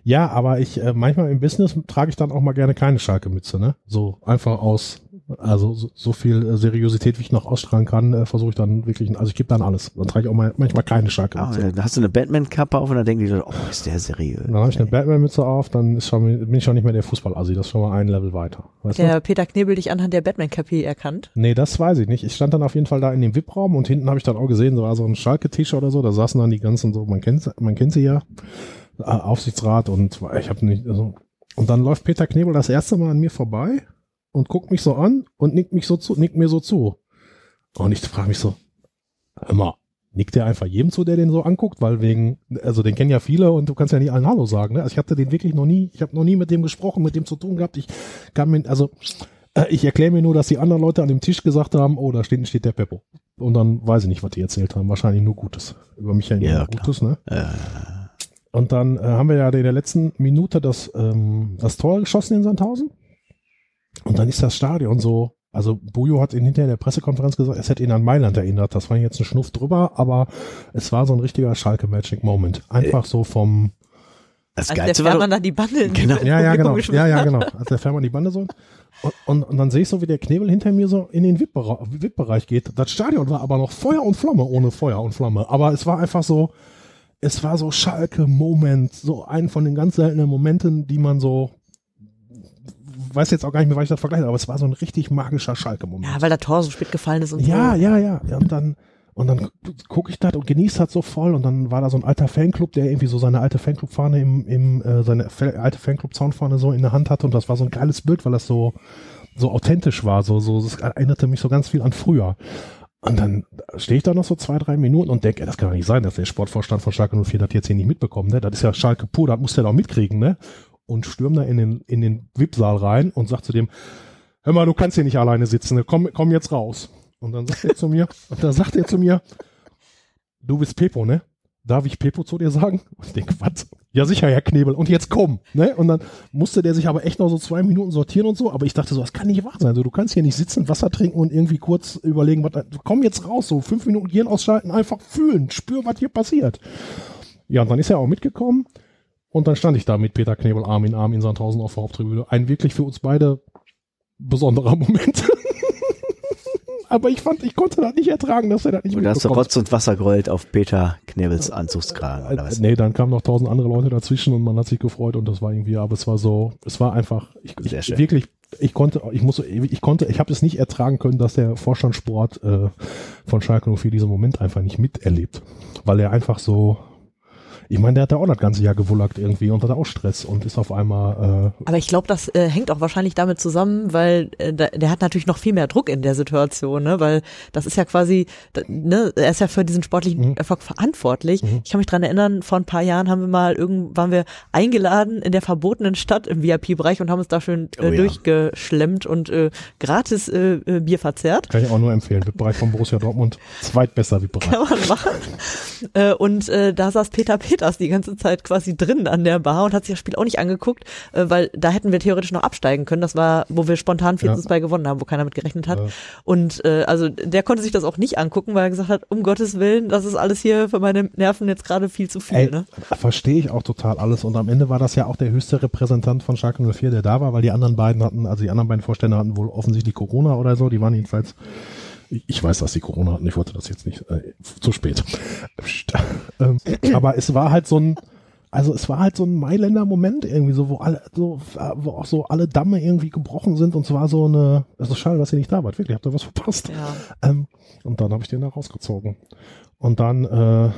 Ja, aber ich, äh, manchmal im Business trage ich dann auch mal gerne keine Schalke-Mütze, ne? So einfach aus, also so, so viel äh, Seriosität, wie ich noch ausstrahlen kann, äh, versuche ich dann wirklich, also ich gebe dann alles. Dann trage ich auch mal, manchmal keine ah, Schalke-Mütze. da hast du eine Batman-Kappe auf und dann denken die, Leute, oh, ist der seriös. Dann habe ich eine Batman-Mütze auf, dann ist schon, bin ich schon nicht mehr der Fußball-Assi, das ist schon mal ein Level weiter. Weißt du? der Peter Knebel dich anhand der Batman-Kapi erkannt. Nee, das weiß ich nicht. Ich stand dann auf jeden Fall da in dem VIP-Raum und hinten habe ich dann auch gesehen, so war so ein Schalke-T-Shirt oder so, da saßen dann die ganzen so, man kennt, man kennt sie ja, äh, Aufsichtsrat und ich habe nicht, also, und dann läuft Peter Knebel das erste Mal an mir vorbei und guckt mich so an und nickt mich so zu, nickt mir so zu. Und ich frage mich so, hör mal, nickt der einfach jedem zu, der den so anguckt, weil wegen, also den kennen ja viele und du kannst ja nicht allen Hallo sagen, ne? Also ich hatte den wirklich noch nie, ich habe noch nie mit dem gesprochen, mit dem zu tun gehabt. Ich kann mir, also äh, ich erkläre mir nur, dass die anderen Leute an dem Tisch gesagt haben, oh, da steht, steht der Peppo. Und dann weiß ich nicht, was die erzählt haben. Wahrscheinlich nur Gutes. Über mich ja immer Ja. Gutes, ne? Äh, Und dann äh, haben wir ja in der letzten Minute das, ähm, das Tor geschossen in Sandhausen. Und dann ist das Stadion so Also Bujo hat ihn hinterher in der Pressekonferenz gesagt, es hätte ihn an Mailand erinnert. Das war jetzt ein Schnuff drüber, aber es war so ein richtiger Schalke Magic Moment. Einfach so vom Das Als der Geilste war Fährmann dann die Bande Genau. Ja, ja, genau. Ja, ja, genau. Als der Fährmann die Bande so. Und, und, und dann sehe ich so, wie der Knebel hinter mir so in den VIP-Bere- VIP-Bereich geht. Das Stadion war aber noch Feuer und Flamme ohne Feuer und Flamme. Aber es war einfach so, es war so Schalke-Moment, so ein von den ganz seltenen Momenten, die man so, weiß jetzt auch gar nicht mehr, was ich das vergleiche, aber es war so ein richtig magischer Schalke-Moment. Ja, weil der Tor so spät gefallen ist und Ja, so. ja, ja. ja und dann, und dann gucke ich das und genieße das so voll und dann war da so ein alter Fanclub, der irgendwie so seine alte Fanclub-Fahne im, im äh, seine alte Fanclub-Zaunfahne so in der Hand hatte und das war so ein geiles Bild, weil das so, so authentisch war, so, so, das erinnerte mich so ganz viel an früher. Und dann stehe ich da noch so zwei, drei Minuten und denke, das kann doch nicht sein, dass der Sportvorstand von Schalke 04 das jetzt hier nicht mitbekommt, ne? Das ist ja Schalke pur, das muss der doch mitkriegen, ne? Und stürm da in den, in den VIP-Saal rein und sagt zu dem, hör mal, du kannst hier nicht alleine sitzen, komm, komm jetzt raus. Und dann sagt er zu mir, und dann sagt er zu mir, du bist Pepo, ne? Darf ich Pepo zu dir sagen? Und ich denke, was? Ja, sicher, Herr Knebel. Und jetzt komm, ne? Und dann musste der sich aber echt noch so zwei Minuten sortieren und so. Aber ich dachte so, das kann nicht wahr sein. So, du kannst hier nicht sitzen, Wasser trinken und irgendwie kurz überlegen, was, komm jetzt raus, so fünf Minuten Gehirn ausschalten, einfach fühlen, spür, was hier passiert. Ja, und dann ist er auch mitgekommen. Und dann stand ich da mit Peter Knebel Arm in Arm in Sandhausen auf der Haupttribüne. Ein wirklich für uns beide besonderer Moment. Aber ich fand, ich konnte das nicht ertragen, dass er das nicht und hast du. Rotz und Wasser gerollt auf Peter Knebels Anzugskragen oder was? Nee, dann kamen noch tausend andere Leute dazwischen und man hat sich gefreut und das war irgendwie, aber es war so, es war einfach, ich, ich wirklich, ich konnte, ich muss, ich konnte, ich habe es nicht ertragen können, dass der Vorstandssport äh, von Schalke 04 diesen Moment einfach nicht miterlebt, weil er einfach so, ich meine, der hat da auch das ganze Jahr gewullackt irgendwie und hat auch Stress und ist auf einmal, äh, Aber ich glaube, das äh, hängt auch wahrscheinlich damit zusammen, weil äh, der hat natürlich noch viel mehr Druck in der Situation, ne? Weil das ist ja quasi, ne, er ist ja für diesen sportlichen Mhm. Erfolg verantwortlich. Ich kann mich dran erinnern, vor ein paar Jahren haben wir mal irgend, waren wir eingeladen in der verbotenen Stadt im VIP-Bereich und haben uns da schön äh, Oh ja. durchgeschlemmt und äh, gratis äh, äh, Bier verzehrt. kann ich auch nur empfehlen, VIP-Bereich von Borussia Dortmund, zweitbester VIP-Bereich. kann man machen. Äh, und äh, da saß Peter Peters die ganze Zeit quasi drin an der Bar und hat sich das Spiel auch nicht angeguckt, äh, weil da hätten wir theoretisch noch absteigen können. Das war, wo wir spontan 4 Ja. zu 2 gewonnen haben, wo keiner mit gerechnet hat. Ja. Und äh, also der konnte sich das auch nicht angucken, weil er gesagt hat, um Gottes Willen, das ist alles hier für meine Nerven jetzt gerade viel zu viel. Ey, ne? verstehe ich auch total alles. Und am Ende war das ja auch der höchste Repräsentant von Schalke 04, der da war, weil die anderen beiden hatten, also die anderen beiden Vorstände hatten wohl offensichtlich Corona oder so. Die waren jedenfalls, ich, weiß, dass die Corona hatten. Ich wollte das jetzt nicht, äh, zu spät. Ähm, aber es war halt so ein, also es war halt so ein Mailänder Moment irgendwie so, wo alle, so, wo auch so alle Damme irgendwie gebrochen sind und es war so eine, es ist schade, dass ihr nicht da wart. Wirklich, habt ihr was verpasst. Ja. Ähm, und dann habe ich den da rausgezogen. Und dann, äh,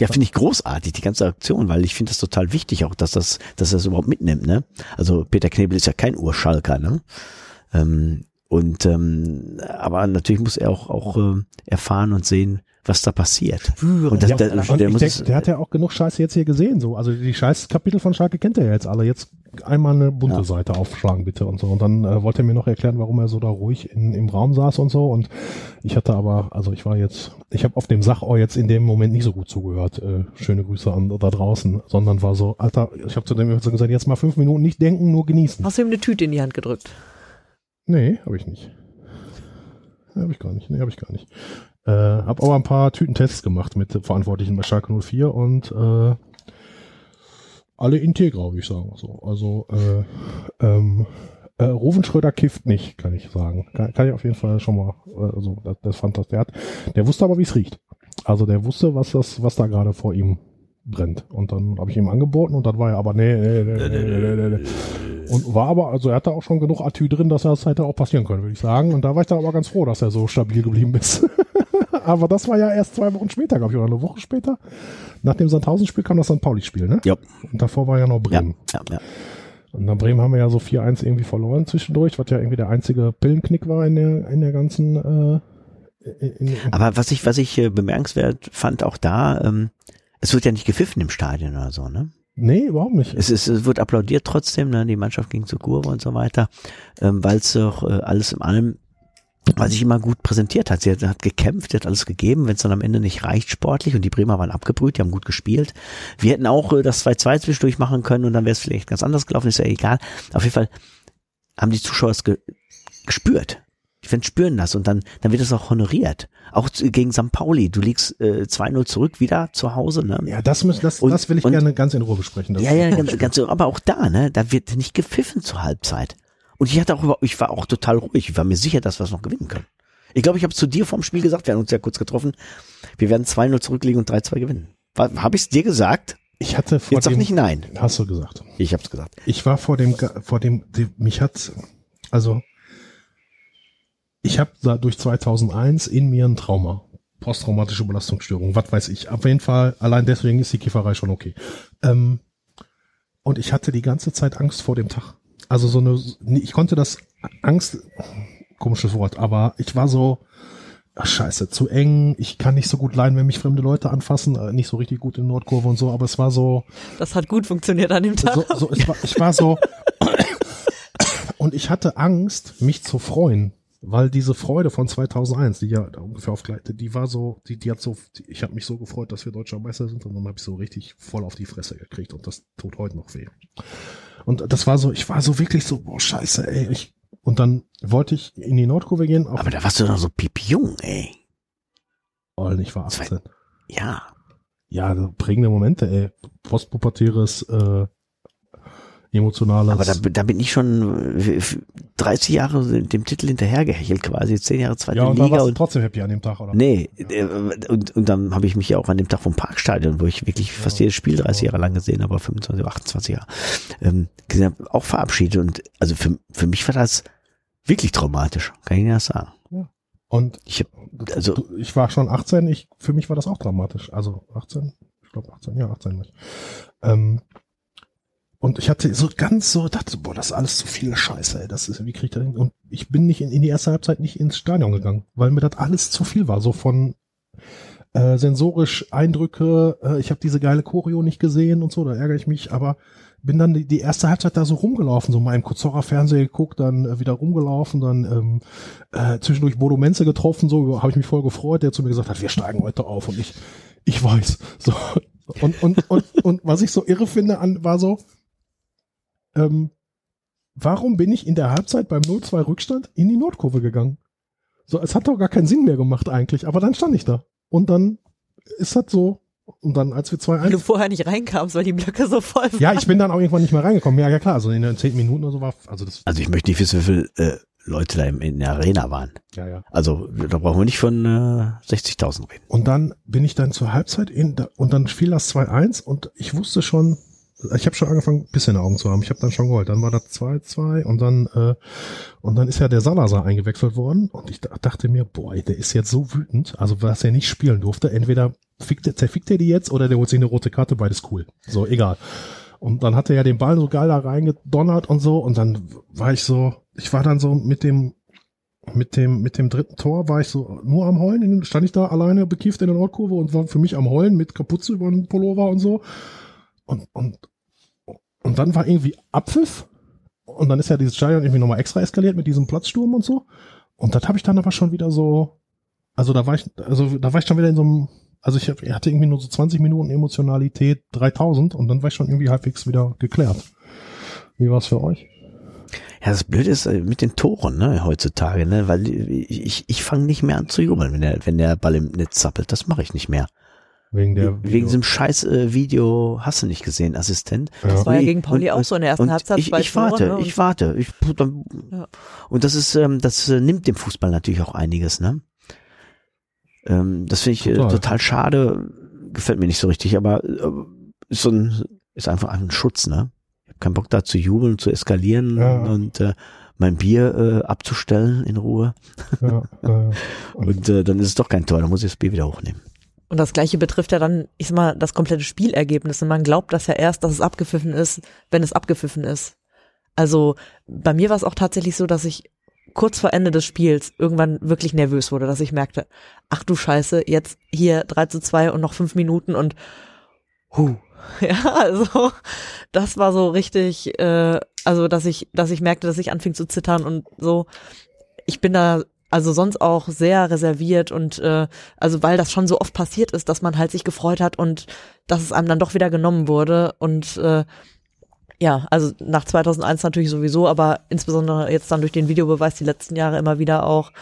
Ja, finde ich großartig, die ganze Aktion, weil ich finde das total wichtig auch, dass das, dass er das überhaupt mitnimmt, ne? Also Peter Knebel ist ja kein Urschalker, ne? Ähm, und ähm, aber natürlich muss er auch auch äh, erfahren und sehen, was da passiert. Und das, Ja, der, und der denk, der hat ja auch genug Scheiße jetzt hier gesehen. So. Also die Scheißkapitel von Schalke kennt er ja jetzt alle. Jetzt einmal eine bunte Ja. Seite aufschlagen, bitte. Und so. Und dann äh, wollte er mir noch erklären, warum er so da ruhig in, im Raum saß und so. Und ich hatte aber, also ich war jetzt, ich habe auf dem Sachau jetzt in dem Moment nicht so gut zugehört. Äh, schöne Grüße an da draußen, sondern war so, Alter, ich habe zu dem gesagt, jetzt mal fünf Minuten nicht denken, nur genießen. Hast du ihm eine Tüte in die Hand gedrückt? Nee, habe ich nicht. Habe ich gar nicht. Nee, habe ich gar nicht. Äh, habe aber ein paar Tütentests gemacht mit Verantwortlichen bei Schalke 04 und äh, alle integra, würde ich sagen. So, also äh, ähm, äh, Schröder kifft nicht, kann ich sagen. Kann, kann ich auf jeden Fall schon mal. Äh, also das, das fand das. Der hat, der wusste aber, wie es riecht. Also der wusste, was das, was da gerade vor ihm brennt. Und dann habe ich ihm angeboten und dann war er aber nee, nee, nee, nee, nee, nee, nee. Und war aber, also er hatte auch schon genug Atü drin, dass das hätte auch passieren können, würde ich sagen. Und da war ich dann aber ganz froh, dass er so stabil geblieben ist. aber das war ja erst zwei Wochen später, glaube ich, oder eine Woche später. Nach dem Sandhausen-Spiel kam das St. Pauli-Spiel, ne? Ja, Und davor war ja noch ja, Bremen. ja, ja. Und nach Bremen haben wir ja so 4-1 irgendwie verloren zwischendurch, was ja irgendwie der einzige Pillenknick war in der, in der ganzen, äh, in, in, Aber was ich, was ich äh, bemerkenswert fand, auch da, ähm, es wird ja nicht gepfiffen im Stadion oder so, ne? nee, überhaupt nicht. Es, ist, es wird applaudiert trotzdem, ne? die Mannschaft ging zur Kurve und so weiter, ähm, weil es doch äh, alles in allem, weil sich immer gut präsentiert hat. Sie hat, hat gekämpft, sie hat alles gegeben, wenn es dann am Ende nicht reicht sportlich und die Bremer waren abgebrüht, die haben gut gespielt. Wir hätten auch äh, das 2-2 zwischendurch machen können und dann wäre es vielleicht ganz anders gelaufen, ist ja egal. Auf jeden Fall haben die Zuschauer es ge gespürt. Die Fans spüren das und dann, dann wird das auch honoriert. Auch gegen St. Pauli. Du liegst äh, 2-0 zurück wieder zu Hause. Ne? Ja, das, müssen, das, Und- das will ich und- gerne ganz in Ruhe besprechen. Ja, ja, ganz, ganz, aber auch da, ne, da wird nicht gepfiffen zur Halbzeit. Und ich hatte auch, über- ich war auch total ruhig. Ich war mir sicher, dass wir es noch gewinnen können. Ich glaube, ich habe zu dir vorm Spiel gesagt, wir haben uns ja kurz getroffen, wir werden 2-0 zurückliegen und 3-2 gewinnen. Habe ich es dir gesagt? Ich hatte vor Jetzt sag dem, nicht nein. Hast du gesagt. Ich habe es gesagt. Ich war vor dem, vor dem, mich hat, also, ich habe da durch 2001 in mir ein Trauma. Posttraumatische Belastungsstörung, was weiß ich. Auf jeden Fall, allein deswegen ist die Kifferei schon okay. Ähm, und ich hatte die ganze Zeit Angst vor dem Tag. Also so eine, ich konnte das Angst, komisches Wort, aber ich war so, ach scheiße, zu eng, ich kann nicht so gut leiden, wenn mich fremde Leute anfassen, äh, nicht so richtig gut in Nordkurve und so, aber es war so, Das hat gut funktioniert an dem Tag. so, so war, ich war so und ich hatte Angst, mich zu freuen, weil diese Freude von 2001, die ja ungefähr auf gleich, die war so, die, die hat so, die, ich habe mich so gefreut, dass wir deutscher Meister sind und dann habe ich so richtig voll auf die Fresse gekriegt und das tut heute noch weh. Und das war so, ich war so wirklich so, boah scheiße, ey, ich und dann wollte ich in die Nordkurve gehen, Aber da warst du noch so piepjung, ey. oh, ich war 18. Ja. Ja, prägende Momente, ey, postpubertäres, äh, emotionales. Aber da, da bin ich schon äh, f- 30 Jahre dem Titel hinterhergehechelt quasi, 10 Jahre zweite ja, und Liga und trotzdem happy an dem Tag, oder? Nee, äh, und, und dann habe ich mich ja auch an dem Tag vom Parkstadion, wo ich wirklich fast jedes Spiel 30 Jahre lang gesehen habe, 25, 28 Jahre, ähm, gesehen hab, auch verabschiedet. Und also für, für mich war das wirklich traumatisch, kann ich nicht das sagen. Und Ich hab, also ich war schon 18, ich, für mich war das auch dramatisch. Also 18, ich glaube 18, ja, 18 nicht. Ähm, und ich hatte so ganz so, dachte, boah, das ist alles zu viel Scheiße, ey. Das ist, wie krieg ich das hin? Und ich bin nicht in, in die erste Halbzeit nicht ins Stadion gegangen, weil mir das alles zu viel war. So von äh, sensorisch Eindrücke, äh, ich habe diese geile Choreo nicht gesehen und so, da ärgere ich mich, aber bin dann die, die erste Halbzeit da so rumgelaufen, so mal im Kurzorrer Fernseher geguckt, dann äh, wieder rumgelaufen, dann ähm, äh, zwischendurch Bodo Menze getroffen, so habe ich mich voll gefreut, der zu mir gesagt hat, wir steigen heute auf und ich, ich weiß. So. Und, und, und, und was ich so irre finde, an, war so, ähm, warum bin ich in der Halbzeit beim 0-2 Rückstand in die Nordkurve gegangen? So, es hat doch gar keinen Sinn mehr gemacht eigentlich, aber dann stand ich da. Und dann ist das so, und dann als wir 2-1 Weil du vorher nicht reinkamst, weil die Blöcke so voll waren. ja, ich bin dann auch irgendwann nicht mehr reingekommen. Ja, ja klar, also in den zehn Minuten oder so war, also das, also ich möchte nicht wissen, wie viele äh, Leute da in der Arena waren. ja, ja. Also da brauchen wir nicht von äh, 60.000 reden. Und dann bin ich dann zur Halbzeit in, da- und dann fiel das 2-1 und ich wusste schon, ich habe schon angefangen, ein bisschen Augen zu haben. Ich habe dann schon geholt. Dann war das 2-2 und dann äh, und dann ist ja der Salazar eingewechselt worden und ich da- dachte mir, boah, der ist jetzt so wütend, also was er nicht spielen durfte. Entweder fickt er, zerfickt er die jetzt oder der holt sich eine rote Karte, beides cool. So, egal. Und dann hat er ja den Ball so geil da reingedonnert und so und dann war ich so, ich war dann so mit dem mit dem, mit dem dritten Tor war ich so nur am Heulen. In- Stand ich da alleine bekifft in der Nordkurve und war für mich am Heulen mit Kapuze über den Pullover und so. Und, und, und dann war irgendwie Abpfiff. Und dann ist ja dieses Stadion irgendwie nochmal extra eskaliert mit diesem Platzsturm und so. Und das habe ich dann aber schon wieder so, also da war ich, also da war ich schon wieder in so einem, also ich, hatte irgendwie nur so 20 Minuten Emotionalität 3000 und dann war ich schon irgendwie halbwegs wieder geklärt. Wie war's für euch? Ja, das Blöde ist äh, mit den Toren, ne, heutzutage, ne, weil ich, ich, ich fange nicht mehr an zu jubeln, wenn der, wenn der Ball im Netz zappelt. Das mache ich nicht mehr. Wegen der Wegen diesem scheiß äh, Video hast du nicht gesehen, Assistent. Das war ja gegen Pauli und- auch so in der ersten Halbzeit. Ich, zwei ich Tore, warte, ne? ich warte. Ich, dann, Ja. Und das ist, ähm, das äh, nimmt dem Fußball natürlich auch einiges, ne? Ähm, das finde ich äh, Total. total schade. Gefällt mir nicht so richtig, aber äh, ist so ein, ist einfach ein Schutz, ne? Ich habe keinen Bock da zu jubeln, zu eskalieren Ja. und äh, mein Bier äh, abzustellen in Ruhe. ja, äh, Und äh, dann ist es doch kein Tor, dann muss ich das Bier wieder hochnehmen. Und das gleiche betrifft ja dann, ich sag mal, das komplette Spielergebnis. Und man glaubt das ja erst, dass es abgepfiffen ist, wenn es abgepfiffen ist. Also bei mir war es auch tatsächlich so, dass ich kurz vor Ende des Spiels irgendwann wirklich nervös wurde, dass ich merkte, ach du Scheiße, jetzt hier 3 zu 2 und noch fünf Minuten und hu. Ja, also das war so richtig, äh, also dass ich, dass ich merkte, dass ich anfing zu zittern und so. Ich bin da also sonst auch sehr reserviert und äh, also weil das schon so oft passiert ist, dass man halt sich gefreut hat und dass es einem dann doch wieder genommen wurde und äh, Ja, also nach 2001 natürlich sowieso, aber insbesondere jetzt dann durch den Videobeweis die letzten Jahre immer wieder auch.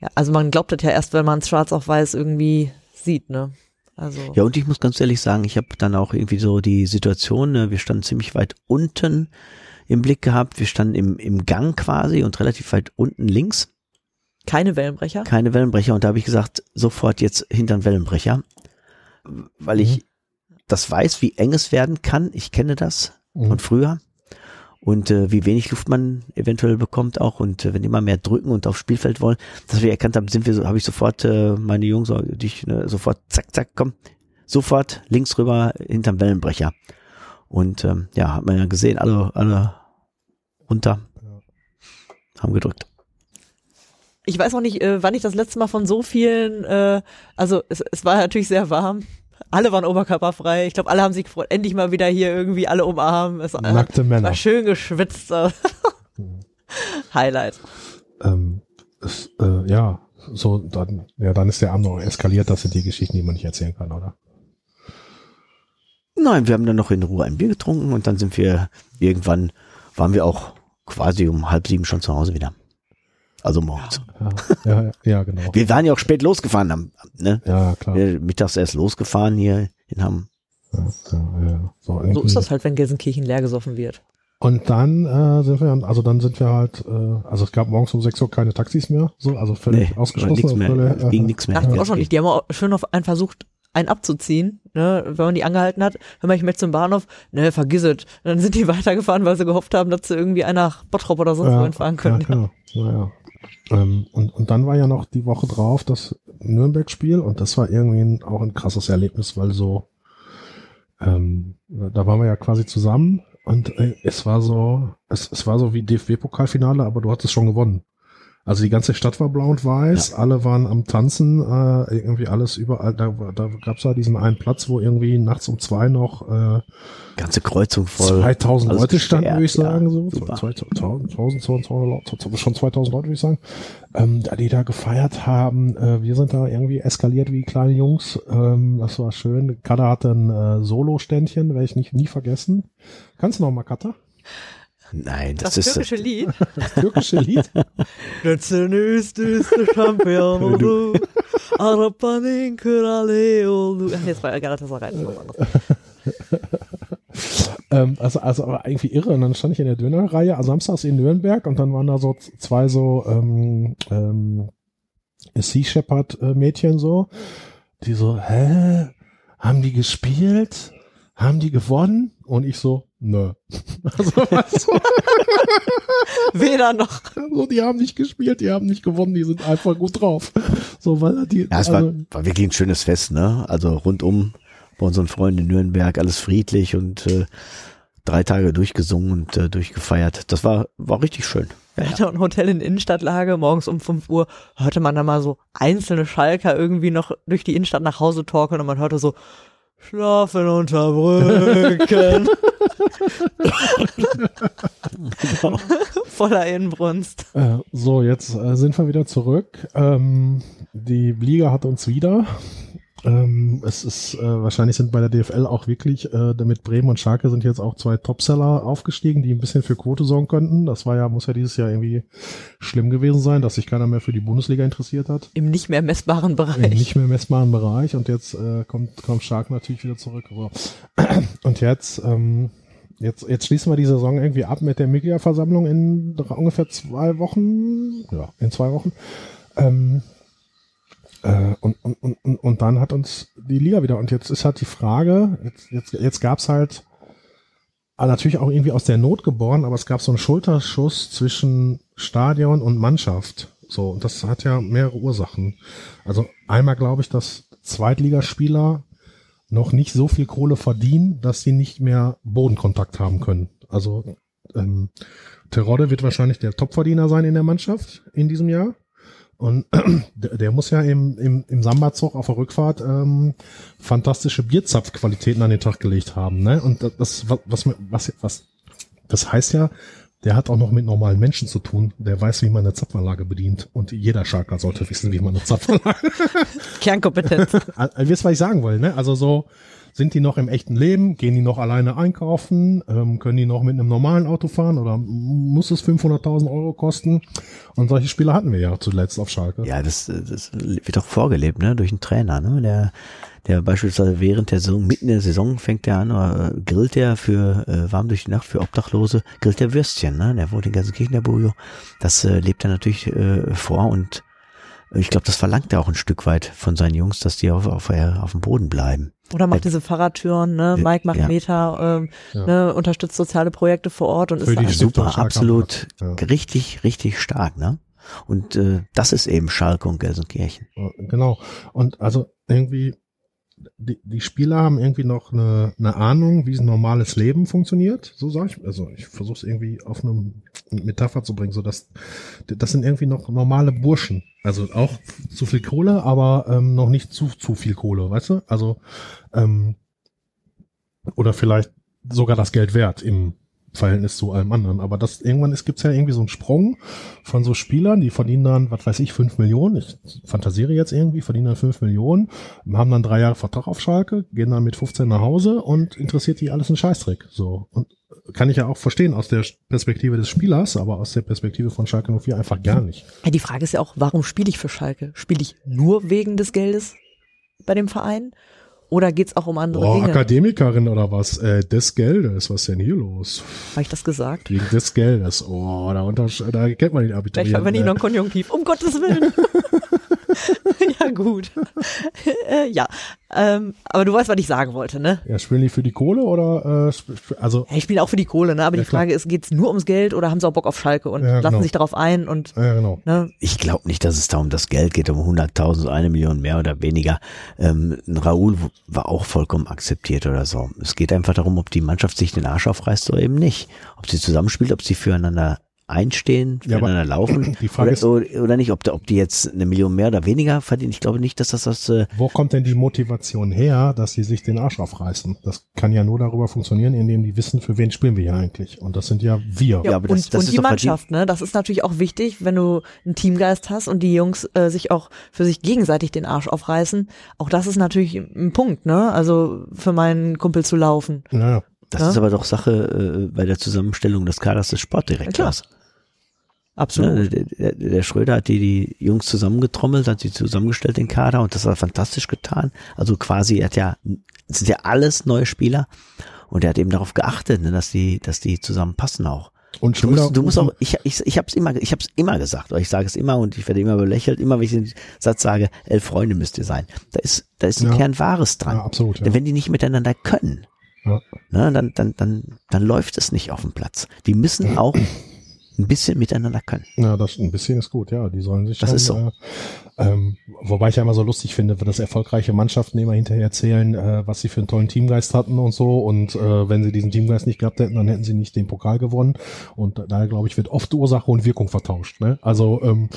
Ja, also man glaubt das ja erst, wenn man es schwarz auf weiß irgendwie sieht, ne? Also Ja, und ich muss ganz ehrlich sagen, ich habe dann auch irgendwie so die Situation, ne, wir standen ziemlich weit unten im Blick gehabt, wir standen im, im Gang quasi und relativ weit unten links, keine Wellenbrecher. keine Wellenbrecher. Und da habe ich gesagt, sofort jetzt hinter den Wellenbrecher, weil ich das weiß, wie eng es werden kann, ich kenne das Mhm. von früher. Und äh, wie wenig Luft man eventuell bekommt auch. Und äh, wenn die immer mehr drücken und aufs Spielfeld wollen, dass wir erkannt haben, sind wir so, habe ich sofort äh, meine Jungs, äh, dich ne, sofort zack zack komm, sofort links rüber hinterm Wellenbrecher. Und ähm, ja, hat man ja gesehen, alle alle runter, haben gedrückt. Ich weiß auch nicht, äh, wann ich das letzte Mal von so vielen, äh, also es, es war natürlich sehr warm. Alle waren oberkörperfrei. Ich glaube, alle haben sich gefreut, endlich mal wieder hier irgendwie alle umarmen. Es war, Nackte Männer. war schön geschwitzt. Highlight. Ähm, es, äh, ja, so dann, ja, dann ist der Abend noch eskaliert. Das sind die Geschichten, die man nicht erzählen kann, oder? Nein, wir haben dann noch in Ruhe ein Bier getrunken und dann sind wir irgendwann waren wir auch quasi um halb sieben schon zu Hause wieder. Also morgens. Ja, ja, ja genau. Wir waren ja auch spät losgefahren, am- ne? Ja, klar. Wir mittags erst losgefahren hier in Hamm. Ja, ja, ja. So, So ist das halt, wenn Gelsenkirchen leer gesoffen wird. Und dann äh, sind wir, also dann sind wir halt, äh, also es gab morgens um 6 Uhr keine Taxis mehr, so, also völlig Nee, ausgeschlossen. nichts mehr. Völlig, Es ging nichts mehr. Dachte ich Ja, auch schon nicht. Die haben auch schön auf einen versucht, einen abzuziehen, ne, wenn man die angehalten hat. Hör mal, ich möchte zum Bahnhof. Ne, vergiss es. Dann sind die weitergefahren, weil sie gehofft haben, dass sie irgendwie nach Bottrop oder sonst wohin fahren können. Ja, klar. Ja, ja. Ähm, und, und dann war ja noch die Woche drauf das Nürnberg-Spiel und das war irgendwie auch ein krasses Erlebnis, weil so, ähm, da waren wir ja quasi zusammen und äh, es war so, es, es war so wie DFB-Pokalfinale, aber du hattest schon gewonnen. Also die ganze Stadt war blau und weiß, alle waren am Tanzen, äh, irgendwie alles überall. Da, da gab es ja diesen einen Platz, wo irgendwie nachts um zwei noch äh, Ganze Kreuzung voll. 2000 Alles Leute standen, würde ich sagen, ja, so. super. 2000, 2000, 2000, schon 2000 Leute, würde ich sagen. Ähm, da die da gefeiert haben. Äh, wir sind da irgendwie eskaliert wie kleine Jungs. Ähm, das war schön. Kader hatte ein äh, Solo-Ständchen, werde ich nicht, nie vergessen. Kannst du noch mal, Kater? Nein, das, Das ist türkische Lied. Das türkische Lied? Ist der Champion oldu. Jetzt war Galatasaray. das ähm, also, also aber irgendwie irre. Und dann stand ich in der Dönerreihe, also samstags in Nürnberg und dann waren da so zwei so ähm, ähm, Sea Shepherd äh, Mädchen so, die so, hä? Haben die gespielt? Haben die gewonnen? Und ich so, nö. Also, was, Weder noch. so, die haben nicht gespielt, die haben nicht gewonnen, die sind einfach gut drauf. So, weil die, Ja, es also, war, war wirklich ein schönes Fest, ne? Also rundum bei unseren Freunden in Nürnberg alles friedlich und äh, drei Tage durchgesungen und äh, durchgefeiert. Das war war richtig schön. Wir hatten ein Hotel in Innenstadtlage. Morgens um 5 Uhr hörte man da mal so einzelne Schalker irgendwie noch durch die Innenstadt nach Hause torkeln und man hörte so Schlafen unter Brücken. Voller Inbrunst. Äh, so, jetzt äh, sind wir wieder zurück. Ähm, die Liga hat uns wieder. Ähm, es ist, äh, wahrscheinlich sind bei der DFL auch wirklich, äh, mit Bremen und Schalke sind jetzt auch zwei Topseller aufgestiegen, die ein bisschen für Quote sorgen könnten. Das war ja, muss ja dieses Jahr irgendwie schlimm gewesen sein, dass sich keiner mehr für die Bundesliga interessiert hat. Im nicht mehr messbaren Im Bereich. nicht mehr messbaren Bereich. Und jetzt äh, kommt, kommt Schalke natürlich wieder zurück. So. Und jetzt, ähm, jetzt, jetzt schließen wir die Saison irgendwie ab mit der Mitgliederversammlung in ungefähr zwei Wochen. Ja, in zwei Wochen. Ähm, äh, und, und, und, und- dann hat uns die Liga wieder. Und jetzt ist halt die Frage, jetzt, jetzt, jetzt gab's halt ah, natürlich auch irgendwie aus der Not geboren, aber es gab so einen Schulterschuss zwischen Stadion und Mannschaft. So, und das hat ja mehrere Ursachen. Also einmal glaube ich, dass Zweitligaspieler noch nicht so viel Kohle verdienen, dass sie nicht mehr Bodenkontakt haben können. Also ähm, Terodde wird wahrscheinlich der Topverdiener sein in der Mannschaft in diesem Jahr. Und der, muss ja im, im, im Samba-Zug auf der Rückfahrt ähm, fantastische Bierzapfqualitäten an den Tag gelegt haben. Ne? Und das- was, was, was, was, das heißt ja, der hat auch noch mit normalen Menschen zu tun. Der weiß, wie man eine Zapfanlage bedient. Und jeder Schalker sollte wissen, wie man eine Zapfanlage Kernkompetenz. Ihr wisst, was ich sagen will, ne? Also so, sind die noch im echten Leben? Gehen die noch alleine einkaufen? Ähm, können die noch mit einem normalen Auto fahren oder muss es 500.000 Euro kosten? Und solche Spiele hatten wir ja zuletzt auf Schalke. Ja, das, das wird doch vorgelebt, ne, durch einen Trainer, ne, der der beispielsweise während der Saison, mitten in der Saison fängt der an, oder grillt der für äh, warm durch die Nacht für Obdachlose, grillt der Würstchen, ne? Der wohnt in Gelsenkirchen, der Bujo. Das äh, lebt er natürlich äh, vor und ich glaube, das verlangt er auch ein Stück weit von seinen Jungs, dass die auf, auf, auf dem Boden bleiben. Oder macht diese Fahrradtüren, ne? Mike macht ja. Meter, ähm, ja. ne? unterstützt soziale Projekte vor Ort und Für ist die super, absolut ja. richtig, richtig stark, ne? Und äh, das ist eben Schalke und Gelsenkirchen. Genau. Und also irgendwie die, die Spieler haben irgendwie noch eine, eine Ahnung, wie ein normales Leben funktioniert. So sage ich. Also ich versuche es irgendwie auf eine Metapher zu bringen, so dass das sind irgendwie noch normale Burschen. Also auch zu viel Kohle, aber ähm, noch nicht zu zu viel Kohle, weißt du? Also ähm, oder vielleicht sogar das Geld wert im Verhältnis zu allem anderen. Aber das irgendwann ist, gibt's ja irgendwie so einen Sprung von so Spielern, die verdienen dann, was weiß ich, fünf Millionen. Ich fantasiere jetzt irgendwie, verdienen dann fünf Millionen, haben dann drei Jahre Vertrag auf Schalke, gehen dann mit 15 nach Hause und interessiert die alles ein Scheißdreck. So. Und kann ich ja auch verstehen aus der Perspektive des Spielers, aber aus der Perspektive von Schalke 04 einfach gar nicht. Ja, die Frage ist ja auch, warum spiele ich für Schalke? Spiele ich nur wegen des Geldes bei dem Verein? Oder geht's auch um andere oh, Dinge? Akademikerin oder was? Äh, des Geldes, was ist denn hier los? Habe ich das gesagt? Wegen des Geldes. Oh, da, da kennt man den Abiturienten. Vielleicht wenn ich noch ein Konjunktiv. Um Gottes Willen. ja, gut. äh, ja, ähm, aber du weißt, was ich sagen wollte, ne? Ja, spielen die für die Kohle oder äh, also? Ja, ich spiele auch für die Kohle, ne? Aber ja, die Frage klar. ist, geht's nur ums Geld oder haben sie auch Bock auf Schalke und ja, lassen genau. sich darauf ein und ja, genau. ne? Ich glaube nicht, dass es da um das Geld geht, um 100.000, eine Million mehr oder weniger. Ähm, Raoul war auch vollkommen akzeptiert oder so. Es geht einfach darum, ob die Mannschaft sich den Arsch aufreißt oder eben nicht. Ob sie zusammenspielt, ob sie füreinander einstehen, füreinander ja, laufen. Die Frage oder, ist, oder nicht, ob, ob die jetzt eine Million mehr oder weniger verdienen. Ich glaube nicht, dass das das. Äh Wo kommt denn die Motivation her, dass sie sich den Arsch aufreißen? Das kann ja nur darüber funktionieren, indem die wissen, für wen spielen wir hier eigentlich. Und das sind ja wir. Ja, aber das, und, das und die Mannschaft, ne? Das ist natürlich auch wichtig, wenn du einen Teamgeist hast und die Jungs äh, sich auch für sich gegenseitig den Arsch aufreißen. Auch das ist natürlich ein Punkt, ne? Also für meinen Kumpel zu laufen. Naja. Das ja? ist aber doch Sache äh, bei der Zusammenstellung des Kaders des Sportdirektors. Absolut. Ne, der, der, der, Schröder hat die, die Jungs zusammengetrommelt, hat sie zusammengestellt, den Kader, und das hat er fantastisch getan. Also quasi, er hat ja, das sind ja alles neue Spieler. Und er hat eben darauf geachtet, ne, dass die, dass die zusammenpassen auch. Und du musst, du musst auch, ich, ich, ich habe es immer, ich habe es immer gesagt, oder ich sage es immer und ich werde immer belächelt, immer wenn ich den Satz sage, elf Freunde müsst ihr sein. Da ist, da ist ein ja. Kern Wahres dran. Ja, absolut. Ja. Denn wenn die nicht miteinander können, ja. ne, dann, dann, dann, dann läuft es nicht auf dem Platz. Die müssen auch ein bisschen miteinander können. Ja, das ein bisschen ist gut, ja. Die sollen sich Das schon, ist so. Äh, ähm, wobei ich ja immer so lustig finde, wenn das erfolgreiche Mannschaften immer hinterher erzählen, äh, was sie für einen tollen Teamgeist hatten und so. Und äh, wenn sie diesen Teamgeist nicht gehabt hätten, dann hätten sie nicht den Pokal gewonnen. Und daher, glaube ich, wird oft Ursache und Wirkung vertauscht. Ne? Also ähm,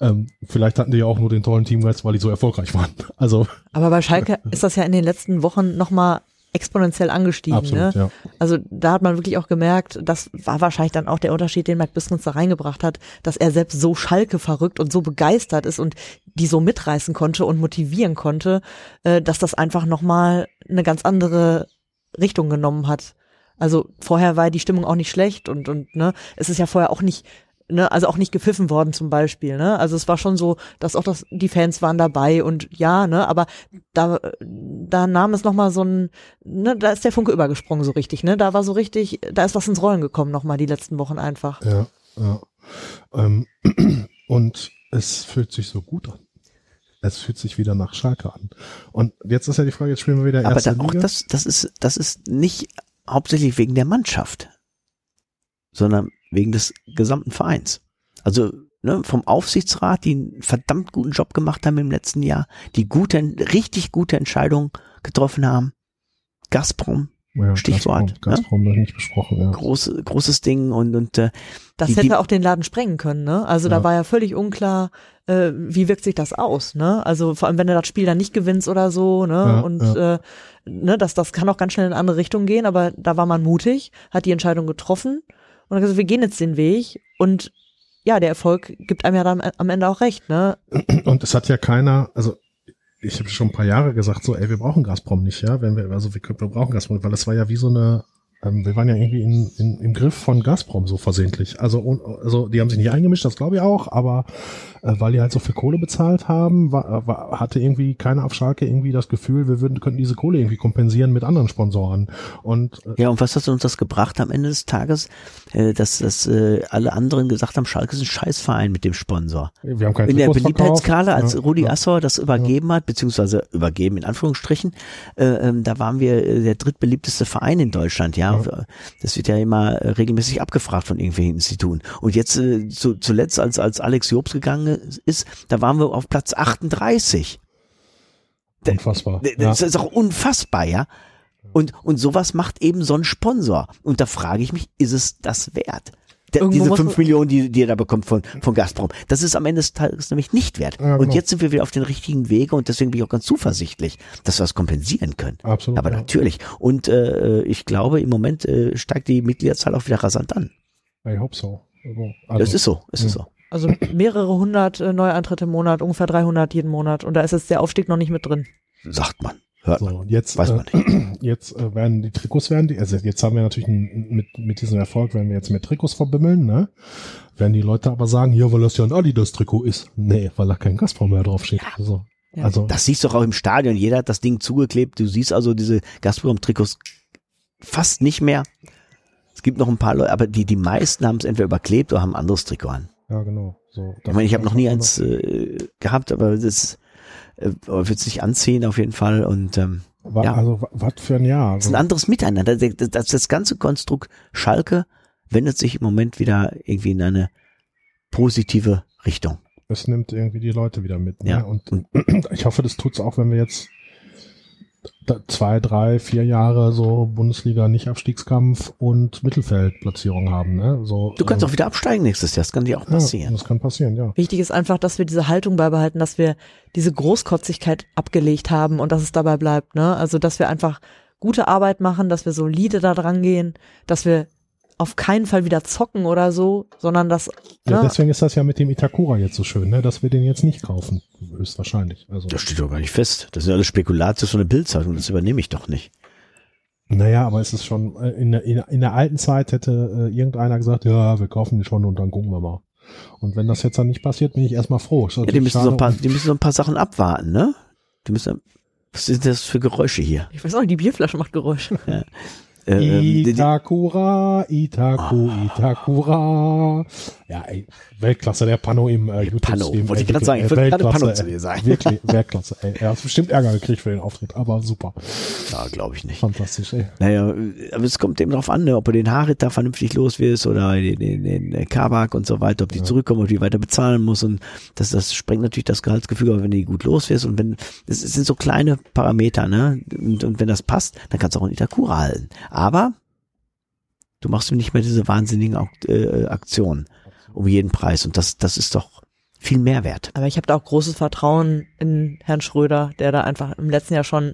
ähm, vielleicht hatten die ja auch nur den tollen Teamgeist, weil die so erfolgreich waren. Also. Aber bei Schalke ist das ja in den letzten Wochen nochmal exponentiell angestiegen. Absolut, ne? ja. Also da hat man wirklich auch gemerkt, das war wahrscheinlich dann auch der Unterschied, den Mark Biskens da reingebracht hat, dass er selbst so Schalke verrückt und so begeistert ist und die so mitreißen konnte und motivieren konnte, äh, dass das einfach nochmal eine ganz andere Richtung genommen hat. Also vorher war die Stimmung auch nicht schlecht und, und ne, es ist ja vorher auch nicht ne, also auch nicht gepfiffen worden zum Beispiel, ne? Also es war schon so, dass auch das, die Fans waren dabei und ja, ne, aber da, da nahm es nochmal so ein, ne, da ist der Funke übergesprungen so richtig, ne? Da war so richtig, da ist was ins Rollen gekommen nochmal die letzten Wochen einfach. Ja, ja. Ähm, und es fühlt sich so gut an. Es fühlt sich wieder nach Schalke an. Und jetzt ist ja die Frage, jetzt spielen wir wieder erste Aber da, Liga. auch das, das ist, das ist nicht hauptsächlich wegen der Mannschaft, sondern wegen des gesamten Vereins. Also ne, vom Aufsichtsrat, die einen verdammt guten Job gemacht haben im letzten Jahr, die gute, richtig gute Entscheidungen getroffen haben. Gazprom, ja, Stichwort. Gazprom, Gazprom ne? nicht besprochen, ja. Groß, großes Ding und, und äh, das die, hätte die, auch den Laden sprengen können, ne? Also ja. da war ja völlig unklar, äh, wie wirkt sich das aus, ne? Also vor allem, wenn du das Spiel dann nicht gewinnst oder so, ne? Ja, und Äh, ne, das, das kann auch ganz schnell in eine andere Richtung gehen, aber da war man mutig, hat die Entscheidung getroffen und gesagt, wir gehen jetzt den Weg und ja, der Erfolg gibt einem ja dann am Ende auch recht, ne? Und es hat ja keiner, also ich habe schon ein paar Jahre gesagt, so, ey, wir brauchen Gazprom nicht, ja, wenn wir, also wir, wir brauchen Gazprom, weil das war ja wie so eine, ähm, wir waren ja irgendwie in, in, im Griff von Gazprom so versehentlich. Also, und, also die haben sich nicht eingemischt, das glaube ich auch, aber äh, weil die halt so viel Kohle bezahlt haben, war, war, hatte irgendwie keiner auf Schalke irgendwie das Gefühl, wir würden, könnten diese Kohle irgendwie kompensieren mit anderen Sponsoren. Und äh, ja, und was hat uns das gebracht am Ende des Tages? Äh, dass, dass äh, alle anderen gesagt haben, Schalke ist ein Scheißverein mit dem Sponsor. Wir haben keine in der Trikots Beliebtheitskala, als Ja, Rudi ja. Assauer das übergeben hat, beziehungsweise übergeben in Anführungsstrichen, äh, ähm, da waren wir äh, der drittbeliebteste Verein in Deutschland, ja. Das wird ja immer regelmäßig abgefragt von irgendwelchen Instituten. Und jetzt äh, zu, zuletzt, als, als Alex Jobs gegangen ist, da waren wir auf Platz 38. Unfassbar. D- Ja. Das ist auch unfassbar, ja. Und, und sowas macht eben so ein Sponsor. Und da frage ich mich, ist es das wert? Der, Irgendwo diese fünf Millionen, die, die er da bekommt von, von Gazprom. Das ist am Ende des Tages nämlich nicht wert. Ja, Und genau. jetzt sind wir wieder auf den richtigen Wege und deswegen bin ich auch ganz zuversichtlich, dass wir es kompensieren können. Absolut. Aber ja. natürlich. Und äh, ich glaube, im Moment äh, steigt die Mitgliederzahl auch wieder rasant an. I hope so. Also, das ist so, es ist Mhm. so. Also mehrere hundert äh, Neueintritte im Monat, ungefähr 300 jeden Monat. Und da ist jetzt der Aufstieg noch nicht mit drin. Sagt man. Hört So, man. und jetzt, Weiß äh, man jetzt äh, werden die Trikots werden die, also jetzt haben wir natürlich ein, mit, mit diesem Erfolg, werden wir jetzt mit Trikots verbimmeln, ne? Werden die Leute aber sagen, ja, weil das ja ein Adidas-Trikot ist. Nee, weil da kein Gazprom mehr draufsteht. Also, Ja. also Das siehst du auch im Stadion. Jeder hat das Ding zugeklebt. Du siehst also diese Gazprom-Trikots fast nicht mehr. Es gibt noch ein paar Leute, aber die, die meisten haben es entweder überklebt oder haben ein anderes Trikot an. ja, genau. So, Ich meine, ich habe noch nie eins äh, gehabt, aber das äh, wird sich anziehen auf jeden Fall. Und ähm, Wa- ja. Also, wa- was für ein Jahr. es ist ein anderes Miteinander. Das, das, das, das ganze Konstrukt Schalke wendet sich im Moment wieder irgendwie in eine positive Richtung. es nimmt irgendwie die Leute wieder mit. Ne? Ja. Und ich hoffe, das tut's auch, wenn wir jetzt zwei, drei, vier Jahre so Bundesliga nicht Abstiegskampf und Mittelfeldplatzierung haben. Ne? So, Du kannst ähm, auch wieder absteigen nächstes Jahr. Das kann dir auch ja, passieren. das kann passieren, ja. Wichtig ist einfach, dass wir diese Haltung beibehalten, dass wir diese Großkotzigkeit abgelegt haben und dass es dabei bleibt. Ne? Also, dass wir einfach gute Arbeit machen, dass wir solide da dran gehen, dass wir auf keinen Fall wieder zocken oder so, sondern dass Ja, ne? deswegen ist das ja mit dem Itakura jetzt so schön, ne? dass wir den jetzt nicht kaufen. Höchstwahrscheinlich. Also, Das steht doch gar nicht fest. Das sind alles Spekulatius von der Bildzeitung. Das übernehme ich doch nicht. naja, aber es ist schon, äh, in der, in, in der alten Zeit hätte äh, irgendeiner gesagt, ja, wir kaufen den schon und dann gucken wir mal. Und wenn das jetzt dann nicht passiert, bin ich erstmal froh. Ja, die müssen so ein paar, die müssen so ein paar Sachen abwarten, ne? Die müssen, was sind das für Geräusche hier? ich weiß auch nicht, die Bierflasche macht Geräusche. Äh, ähm, die- die- Itakura, Itaku, Ah. Itakura. Ja, ey, Weltklasse, der Pano im äh, YouTube-Stream. wollte ich gerade sagen. Ich wollte gerade Pano zu dir sagen. Wirklich, Weltklasse, ey. Er hat bestimmt Ärger gekriegt für den Auftritt, aber super. Ja, glaube ich nicht. Fantastisch, ey. Naja, aber es kommt eben drauf an, ne, ob du den Harit da vernünftig los wirst oder den, den, den äh, Kabak und so weiter, ob die zurückkommen, ob die weiter bezahlen muss und das, das sprengt natürlich das Gehaltsgefüge, aber wenn du die gut los wirst und wenn, es sind so kleine Parameter, ne, und, und wenn das passt, dann kannst du auch einen Itakura halten. Aber du machst nicht mehr diese wahnsinnigen äh, Aktionen um jeden Preis und das, das ist doch viel Mehrwert. Aber ich habe da auch großes Vertrauen in Herrn Schröder, der da einfach im letzten Jahr schon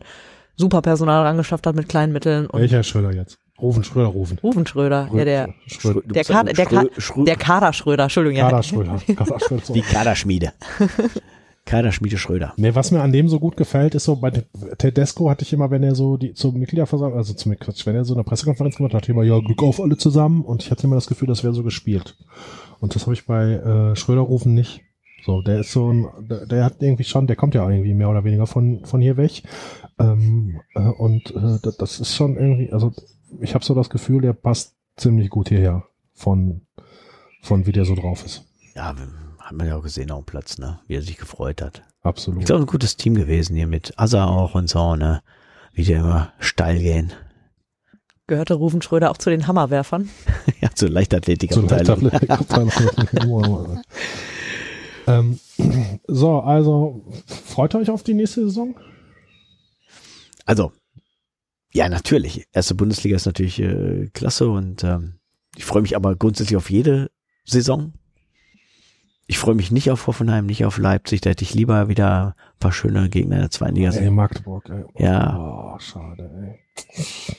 super Personal rangeschafft hat mit kleinen Mitteln und Welcher Schröder jetzt? Rufen, Schröder rufen. Rufen Schröder, ja der Schröder. Der Kader, der, Ka Schrö- Schrö- der Kader Schröder, Entschuldigung, ja. Kader Schröder. Kader Schröder. Die Kaderschmiede. Kaderschmiede Schröder. Nee, was mir an dem so gut gefällt, ist so, bei Tedesco hatte ich immer, wenn er so die zur Mitgliederversammlung, also zum Quatsch, wenn er so eine Pressekonferenz gemacht hat, hatte ich immer, ja, Glück auf alle zusammen und ich hatte immer das Gefühl, das wäre so gespielt. Und das habe ich bei äh, Schröder rufen nicht. So, der ist so ein, der, der hat irgendwie schon, der kommt ja irgendwie mehr oder weniger von, von hier weg. Ähm, äh, und äh, das, ist schon irgendwie, also ich habe so das Gefühl, der passt ziemlich gut hierher von, von wie der so drauf ist. Ja, haben wir ja auch gesehen auf dem Platz, ne, wie er sich gefreut hat. Absolut. Ich glaube, ein gutes Team gewesen hier mit Asa auch und so, ne? Wie die immer steil gehen. Gehörte Rufen Schröder auch zu den Hammerwerfern? ja, zur Leichtathletik. So ähm, so, also freut euch auf die nächste Saison? Also, ja, natürlich. Erste Bundesliga ist natürlich äh, klasse und ähm, ich freue mich aber grundsätzlich auf jede Saison. Ich freue mich nicht auf Hoffenheim, nicht auf Leipzig. Da hätte ich lieber wieder ein paar schöne Gegner in der zweiten Liga. Ey, Magdeburg, ey. Ja. Oh, schade, ey.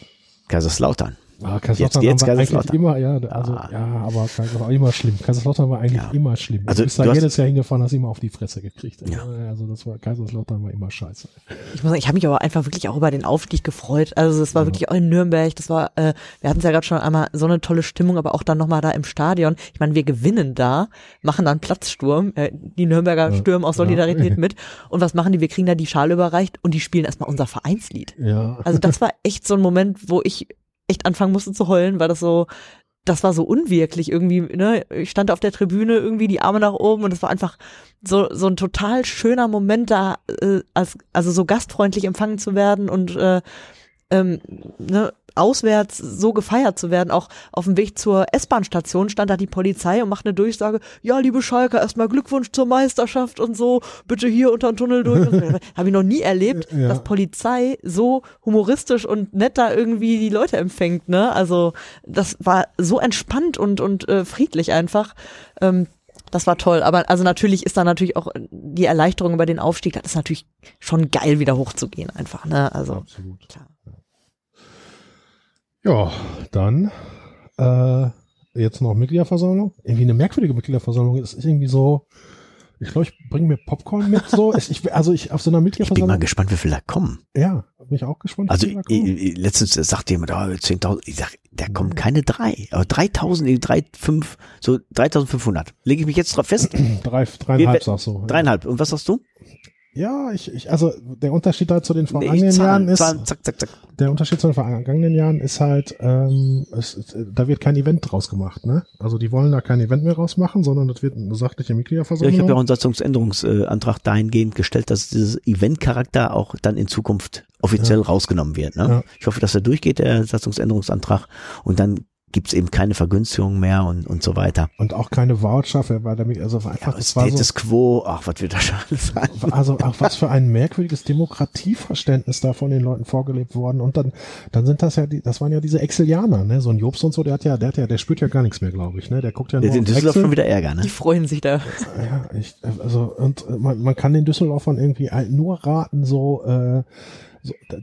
Kaiserslautern. Ah, Kaiserslautern jetzt war eigentlich immer, ja, also, Ah. ja, aber Kaiserslautern war immer schlimm. Kaiserslautern war eigentlich Ja. immer schlimm. Also, du bist da jedes Jahr hingefahren, hast immer auf die Fresse gekriegt. Ja. Also das war, Kaiserslautern war immer scheiße. Ich muss sagen, ich habe mich aber einfach wirklich auch über den Aufstieg gefreut. Also das war wirklich auch in Nürnberg, das war, äh, wir hatten es ja gerade schon einmal so eine tolle Stimmung, aber auch dann nochmal da im Stadion. Ich meine, wir gewinnen da, machen dann Platzsturm, äh, die Nürnberger Ja. stürmen aus Ja. Solidarität mit. Und was machen die? Wir kriegen da die Schale überreicht und die spielen erstmal unser Vereinslied. Ja. Also das war echt so ein Moment, wo ich echt anfangen musste zu heulen, weil das so, das war so unwirklich irgendwie, ne? Ich stand auf der Tribüne, irgendwie die Arme nach oben und es war einfach so, so ein total schöner Moment da, äh, als, also so gastfreundlich empfangen zu werden und äh, ähm, ne, auswärts so gefeiert zu werden. Auch auf dem Weg zur S-Bahn-Station stand da die Polizei und macht eine Durchsage, ja, liebe Schalker, erstmal Glückwunsch zur Meisterschaft und so, bitte hier unter den Tunnel durch. Habe ich noch nie erlebt, Ja. dass Polizei so humoristisch und nett da irgendwie die Leute empfängt. Ne? Also das war so entspannt und, und äh, friedlich einfach. Ähm, das war toll, aber also natürlich ist da natürlich auch die Erleichterung über den Aufstieg, das ist natürlich schon geil, wieder hochzugehen einfach, ne? Also Absolut. klar. Ja, dann äh, jetzt noch Mitgliederversammlung. Irgendwie eine merkwürdige Mitgliederversammlung. Es ist irgendwie so, ich glaube, ich bringe mir Popcorn mit. So, ich, also ich auf so einer Ich bin mal Mitgliederversammlung. gespannt, wie viele da kommen. Ja, bin ich auch gespannt. Also wie viele da i- kommen. i- letztens sagt jemand, oh, 10.000, ich sag, da kommen keine drei, aber 3.000, nee, drei, fünf, so 3.500. Lege ich mich jetzt drauf fest? Drei, dreieinhalb wir- sagst du. Dreieinhalb. Und was sagst du? Ja, ich, ich, also der Unterschied da zu den Nee, vergangenen ich Jahren ist, Zahlen, zack, zack, zack. der Unterschied zu den vergangenen Jahren ist halt, ähm, es, es, da wird kein Event draus gemacht, ne? Also die wollen da kein Event mehr rausmachen, sondern das wird eine sachliche Ja, Mitgliederversammlung. ich habe ja auch einen Satzungsänderungsantrag dahingehend gestellt, dass dieses Eventcharakter auch dann in Zukunft offiziell rausgenommen wird. Ne? Ja. Ich hoffe, dass er durchgeht, der Satzungsänderungsantrag, und dann gibt's eben keine Vergünstigung mehr und, und so weiter. und auch keine Voucher, für- weil damit, also einfach, es war so, Status Quo, ach, was wird da schon alles sein? also auch was für ein merkwürdiges Demokratieverständnis da von den Leuten vorgelebt worden und dann dann sind das ja die das waren ja diese Exilianer ne so ein Jobs und so der hat ja der hat ja der spürt ja gar nichts mehr glaube ich ne der guckt ja nur Jetzt in Düsseldorf schon wieder Ärger, ne? Die freuen sich da. ja ich also und äh, man, man kann den Düsseldorfern irgendwie nur raten so äh,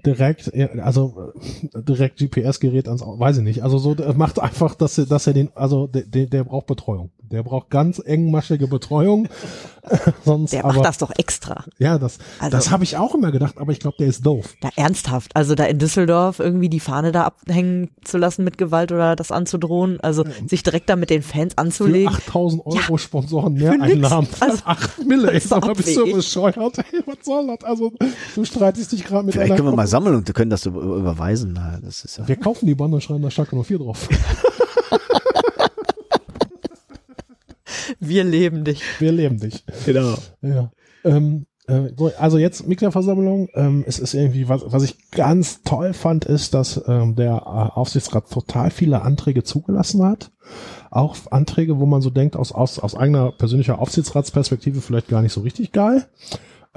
direkt, also äh, direkt GPS-Gerät ans, weiß ich nicht. Also so macht einfach, dass er, dass er den, also der, der braucht Betreuung. Der braucht ganz engmaschige Betreuung. Sonst, Der aber macht das doch extra. ja, das, Also- das habe ich auch immer gedacht, aber ich glaube, der ist doof. Da ernsthaft. Also da in Düsseldorf irgendwie die Fahne da abhängen zu lassen mit Gewalt oder das anzudrohen. Also sich direkt da mit den Fans Für anzulegen. 8000 Euro Ja, Sponsoren mehr. Einnahmen. Also, 8 Mille, ey, mal, bist du bescheuert? Ey, was soll das? Also, du streitest dich gerade mit Vielleicht einer können wir mal sammeln und können das über- überweisen. Na, das ist ja. Wir kaufen die Bande und schreiben da Schalke 04 drauf. Wir leben dich. Wir leben dich. Genau. Ja. Ähm, äh, so, also jetzt Mitgliederversammlung. Ähm, es ist irgendwie, was, was ich ganz toll fand, ist, dass ähm, der äh, Aufsichtsrat total viele Anträge zugelassen hat. Auch Anträge, wo man so denkt, aus, aus, aus eigener persönlicher Aufsichtsratsperspektive vielleicht gar nicht so richtig geil.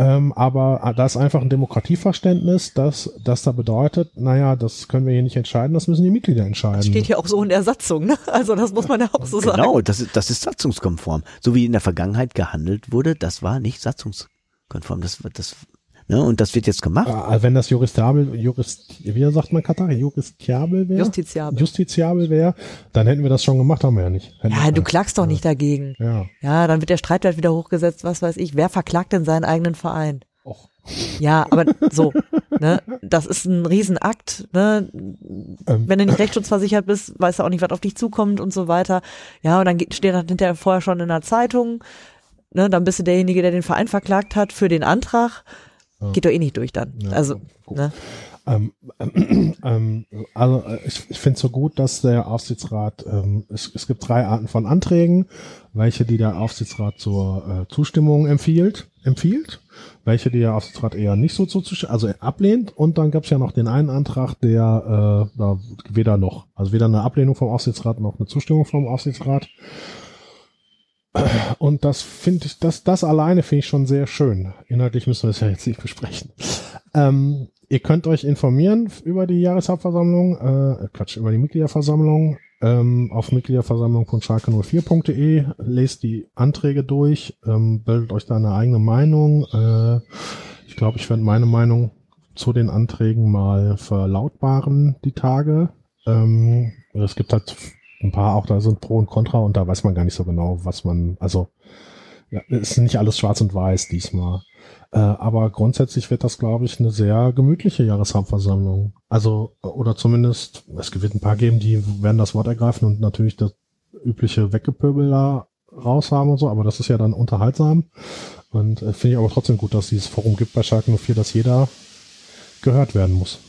Ähm, aber äh, da ist einfach ein Demokratieverständnis, dass das da bedeutet, naja, das können wir hier nicht entscheiden, das müssen die Mitglieder entscheiden. Steht ja auch so in der Satzung, ne? Also das muss man ja auch so sagen. Genau, das ist, das ist satzungskonform. So wie in der Vergangenheit gehandelt wurde, das war nicht satzungskonform. Das, das, ne, und das wird jetzt gemacht. Äh, wenn das juristabel, jurist, wie sagt man Katar, juristabel wäre? Justiziabel. Justiziabel wäre, dann hätten wir das schon gemacht, haben wir ja nicht. Hätten Ja, du klagst doch nicht dagegen. Ja. Ja, dann wird der Streitwert wieder hochgesetzt, was weiß ich. Wer verklagt denn seinen eigenen Verein? Och. Ja, aber so, ne, das ist ein Riesenakt, ne? Ähm. Wenn du nicht rechtsschutzversichert bist, weißt du auch nicht, was auf dich zukommt und so weiter. Ja, und dann steht das hinterher vorher schon in der Zeitung, ne, dann bist du derjenige, der den Verein verklagt hat für den Antrag. Geht doch eh nicht durch dann. Ja, also, ne? Ähm, ähm, also äh, ich, ich finde es so gut, dass der Aufsichtsrat, ähm, es, es gibt drei Arten von Anträgen, welche die der Aufsichtsrat zur äh, Zustimmung empfiehlt, empfiehlt, welche die der Aufsichtsrat eher nicht so zu, also ablehnt und dann gab es ja noch den einen Antrag, der äh, da weder noch, also weder eine Ablehnung vom Aufsichtsrat noch eine Zustimmung vom Aufsichtsrat. Und das finde ich, das, das alleine finde ich schon sehr schön. Inhaltlich müssen wir es ja jetzt nicht besprechen. Ähm, ihr könnt euch informieren über die Jahreshauptversammlung, äh, Quatsch, über die Mitgliederversammlung ähm, auf mitgliederversammlung.schalke04.de, lest die Anträge durch, ähm, bildet euch da eine eigene Meinung. Äh, ich glaube, ich werde meine Meinung zu den Anträgen mal verlautbaren die Tage. Ähm, es gibt halt ein paar auch, da sind Pro und Contra und da weiß man gar nicht so genau, was man, also ja, ist nicht alles schwarz und weiß diesmal. Äh, aber grundsätzlich wird das, glaube ich, eine sehr gemütliche Jahreshauptversammlung. Also, oder zumindest, es wird ein paar geben, die werden das Wort ergreifen und natürlich das übliche Weggepöbel da raus haben und so, aber das ist ja dann unterhaltsam. Und äh, finde ich aber trotzdem gut, dass dieses Forum gibt bei Schalke 04, dass jeder gehört werden muss.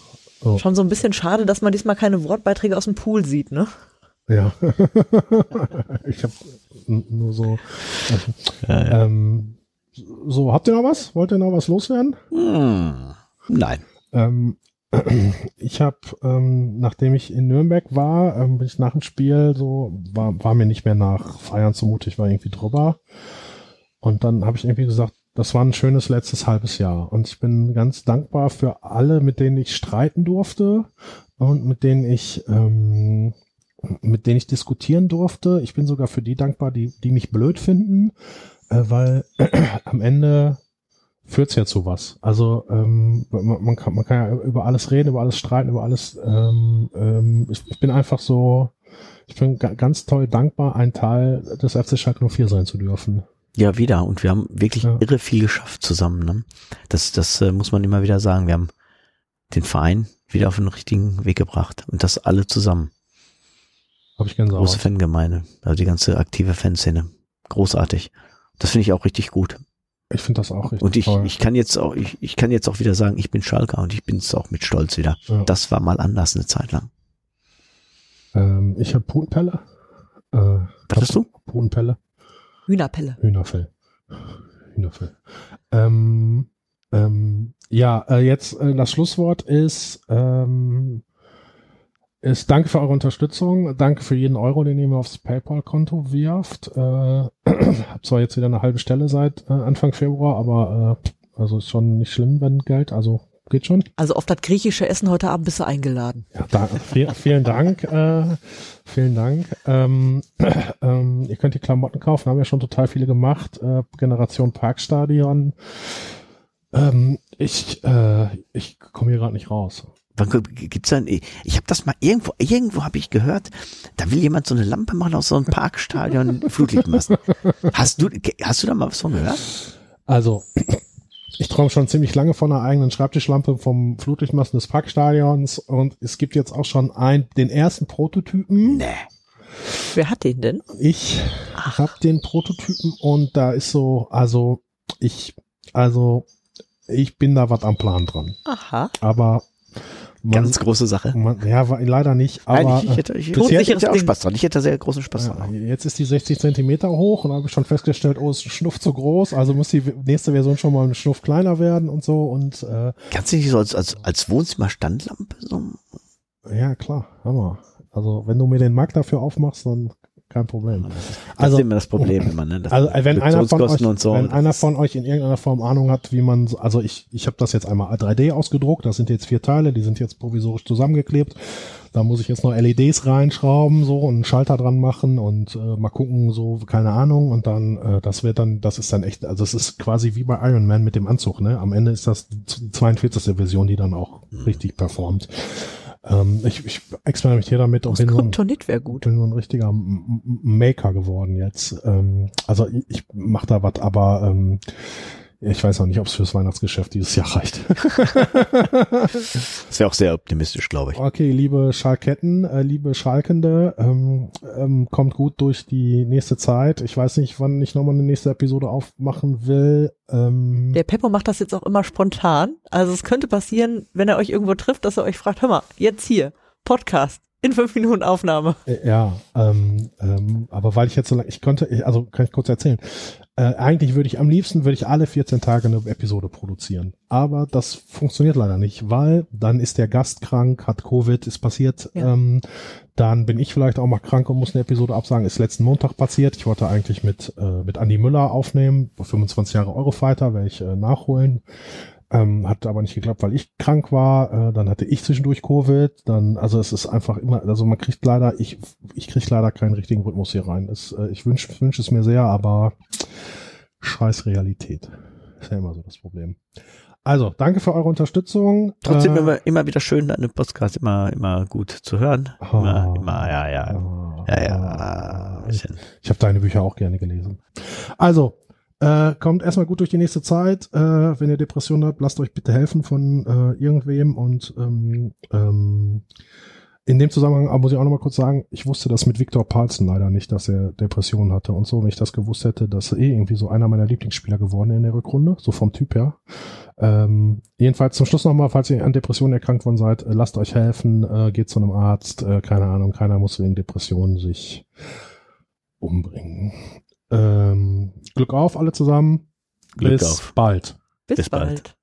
So. Schon so ein bisschen schade, dass man diesmal keine Wortbeiträge aus dem Pool sieht, ne? Ja. ich habe nur so. Ja, ja. Ähm, so, habt ihr noch was? Wollt ihr noch was loswerden? Hm, nein. Ähm, ich habe, ähm, nachdem ich in Nürnberg war, ähm, bin ich nach dem Spiel so, war, war mir nicht mehr nach Feiern zumute, ich war irgendwie drüber. Und dann habe ich irgendwie gesagt, das war ein schönes letztes halbes Jahr. Und ich bin ganz dankbar für alle, mit denen ich streiten durfte und mit denen ich, ähm, mit denen ich diskutieren durfte. Ich bin sogar für die dankbar, die, die mich blöd finden, äh, weil am Ende führt's ja zu was. Also ähm, man, man, kann, man kann ja über alles reden, über alles streiten, über alles. Ähm, ähm, ich, ich bin einfach so, ich bin ganz toll dankbar, ein Teil des FC Schalke 04 sein zu dürfen. Ja, wieder. Und wir haben wirklich ja. irre viel geschafft zusammen. Ne? Das, das äh, muss man immer wieder sagen. Wir haben den Verein wieder auf den richtigen Weg gebracht. Und das alle zusammen. Habe ich ganz Große Fangemeinde. Also die ganze aktive Fanszene. Großartig. Das finde ich auch richtig gut. Ich finde das auch richtig Und ich, toll. ich kann jetzt auch, ich, ich kann jetzt auch wieder sagen, ich bin Schalker und ich bin es auch mit Stolz wieder. Ja. Das war mal anders eine Zeit lang. Ähm, ich habe Putenpelle. Äh, Was hast du? Putenpelle. Hühnerpelle. Hühnerfell. Hühnerfell. Ähm, ähm, ja, äh, jetzt äh, das Schlusswort ist, ähm, ist danke für eure Unterstützung, danke für jeden Euro, den ihr mir aufs PayPal-Konto wirft. Äh, hab zwar jetzt wieder eine halbe Stelle seit äh, Anfang Februar, aber äh, also ist schon nicht schlimm, wenn Geld, also geht schon. Also auf das griechische Essen heute Abend bist du eingeladen. Ja, da, viel, vielen Dank, äh, vielen Dank. Ähm, ähm, ihr könnt die Klamotten kaufen, haben ja schon total viele gemacht. Äh, Generation Parkstadion. Ähm, ich äh, ich komme hier gerade nicht raus. Wann gibt's dann? Ich habe das mal irgendwo, irgendwo habe ich gehört, da will jemand so eine Lampe machen aus so einem Parkstadion Flutlichtmasten. Hast du, hast du da mal was von gehört? Also, ich träume schon ziemlich lange von einer eigenen Schreibtischlampe vom Flutlichtmasten des Parkstadions und es gibt jetzt auch schon ein, den ersten Prototypen. Nee. Wer hat den denn? Ich habe den Prototypen und da ist so, also ich, also ich bin da was am Plan dran. Aha. Aber man, Ganz große Sache. Man, ja, leider nicht. Aber Nein, ich, hätte, ich, ich hätte auch Spaß dran. Ich hätte sehr großen Spaß ja, dran. Jetzt ist die 60 Zentimeter hoch und habe ich schon festgestellt, oh, ist ein Schnuff zu groß. Also muss die nächste Version schon mal ein Schnuff kleiner werden und so. Und äh, kannst du nicht so als, als, als Wohnzimmer-Standlampe so? Ja, klar, Hammer. Also wenn du mir den Markt dafür aufmachst, dann kein Problem. Das ist, also, immer das Problem immer, ne? Das also wenn einer von euch, so, wenn einer von euch in irgendeiner Form Ahnung hat, wie man, also ich, ich habe das jetzt einmal 3D ausgedruckt, das sind jetzt vier Teile, die sind jetzt provisorisch zusammengeklebt. Da muss ich jetzt noch LEDs reinschrauben, so und einen Schalter dran machen und äh, mal gucken, so keine Ahnung und dann, äh, das wird dann, das ist dann echt, also es ist quasi wie bei Iron Man mit dem Anzug, ne? Am Ende ist das die 42. Version, die dann auch mhm. richtig performt. Ähm, ich, ich experimentiere damit und bin so, ein, gut. bin so ein richtiger Maker geworden jetzt. Ähm, also ich, ich mache da was, aber ähm, ich weiß noch nicht, ob es fürs Weihnachtsgeschäft dieses Jahr reicht. ist ja auch sehr optimistisch, glaube ich. Okay, liebe Schalketten, äh, liebe Schalkende, ähm, ähm, kommt gut durch die nächste Zeit. Ich weiß nicht, wann ich nochmal eine nächste Episode aufmachen will. Ähm, Der Peppo macht das jetzt auch immer spontan. Also es könnte passieren, wenn er euch irgendwo trifft, dass er euch fragt, hör mal, jetzt hier, Podcast. In fünf Minuten Aufnahme. Äh, ja, ähm, ähm, aber weil ich jetzt so lange, ich konnte, also kann ich kurz erzählen. Äh, eigentlich würde ich am liebsten, würde ich alle 14 Tage eine Episode produzieren. Aber das funktioniert leider nicht, weil dann ist der Gast krank, hat Covid, ist passiert. Ja. Ähm, dann bin ich vielleicht auch mal krank und muss eine Episode absagen. Ist letzten Montag passiert. Ich wollte eigentlich mit, äh, mit Andy Müller aufnehmen. 25 Jahre Eurofighter werde ich äh, nachholen. Ähm, hat aber nicht geklappt, weil ich krank war. Äh, dann hatte ich zwischendurch Covid. Dann, also es ist einfach immer, also man kriegt leider, ich, ich kriege leider keinen richtigen Rhythmus hier rein. Es, äh, ich wünsche wünsch es mir sehr, aber scheiß Realität. Ist ja immer so das Problem. Also, danke für eure Unterstützung. Trotzdem Äh, immer, immer wieder schön, deine Podcast immer, immer gut zu hören. Immer, Oh. immer, ja, ja. ah, Ja, ja. ein bisschen. Ich habe deine Bücher auch gerne gelesen. Also, äh, kommt erstmal gut durch die nächste Zeit. Äh, wenn ihr Depressionen habt, lasst euch bitte helfen von äh, irgendwem. Und ähm, ähm, in dem Zusammenhang aber muss ich auch nochmal kurz sagen, ich wusste das mit Viktor Palzen leider nicht, dass er Depressionen hatte und so. Wenn ich das gewusst hätte, dass er eh irgendwie so einer meiner Lieblingsspieler geworden in der Rückrunde, so vom Typ her. Ähm, jedenfalls zum Schluss nochmal, falls ihr an Depressionen erkrankt worden seid, äh, lasst euch helfen, äh, geht zu einem Arzt, äh, keine Ahnung, keiner muss wegen Depressionen sich umbringen. Ähm, Glück auf, alle zusammen. Glück Bis auf. bald. Bis, Bis bald. bald.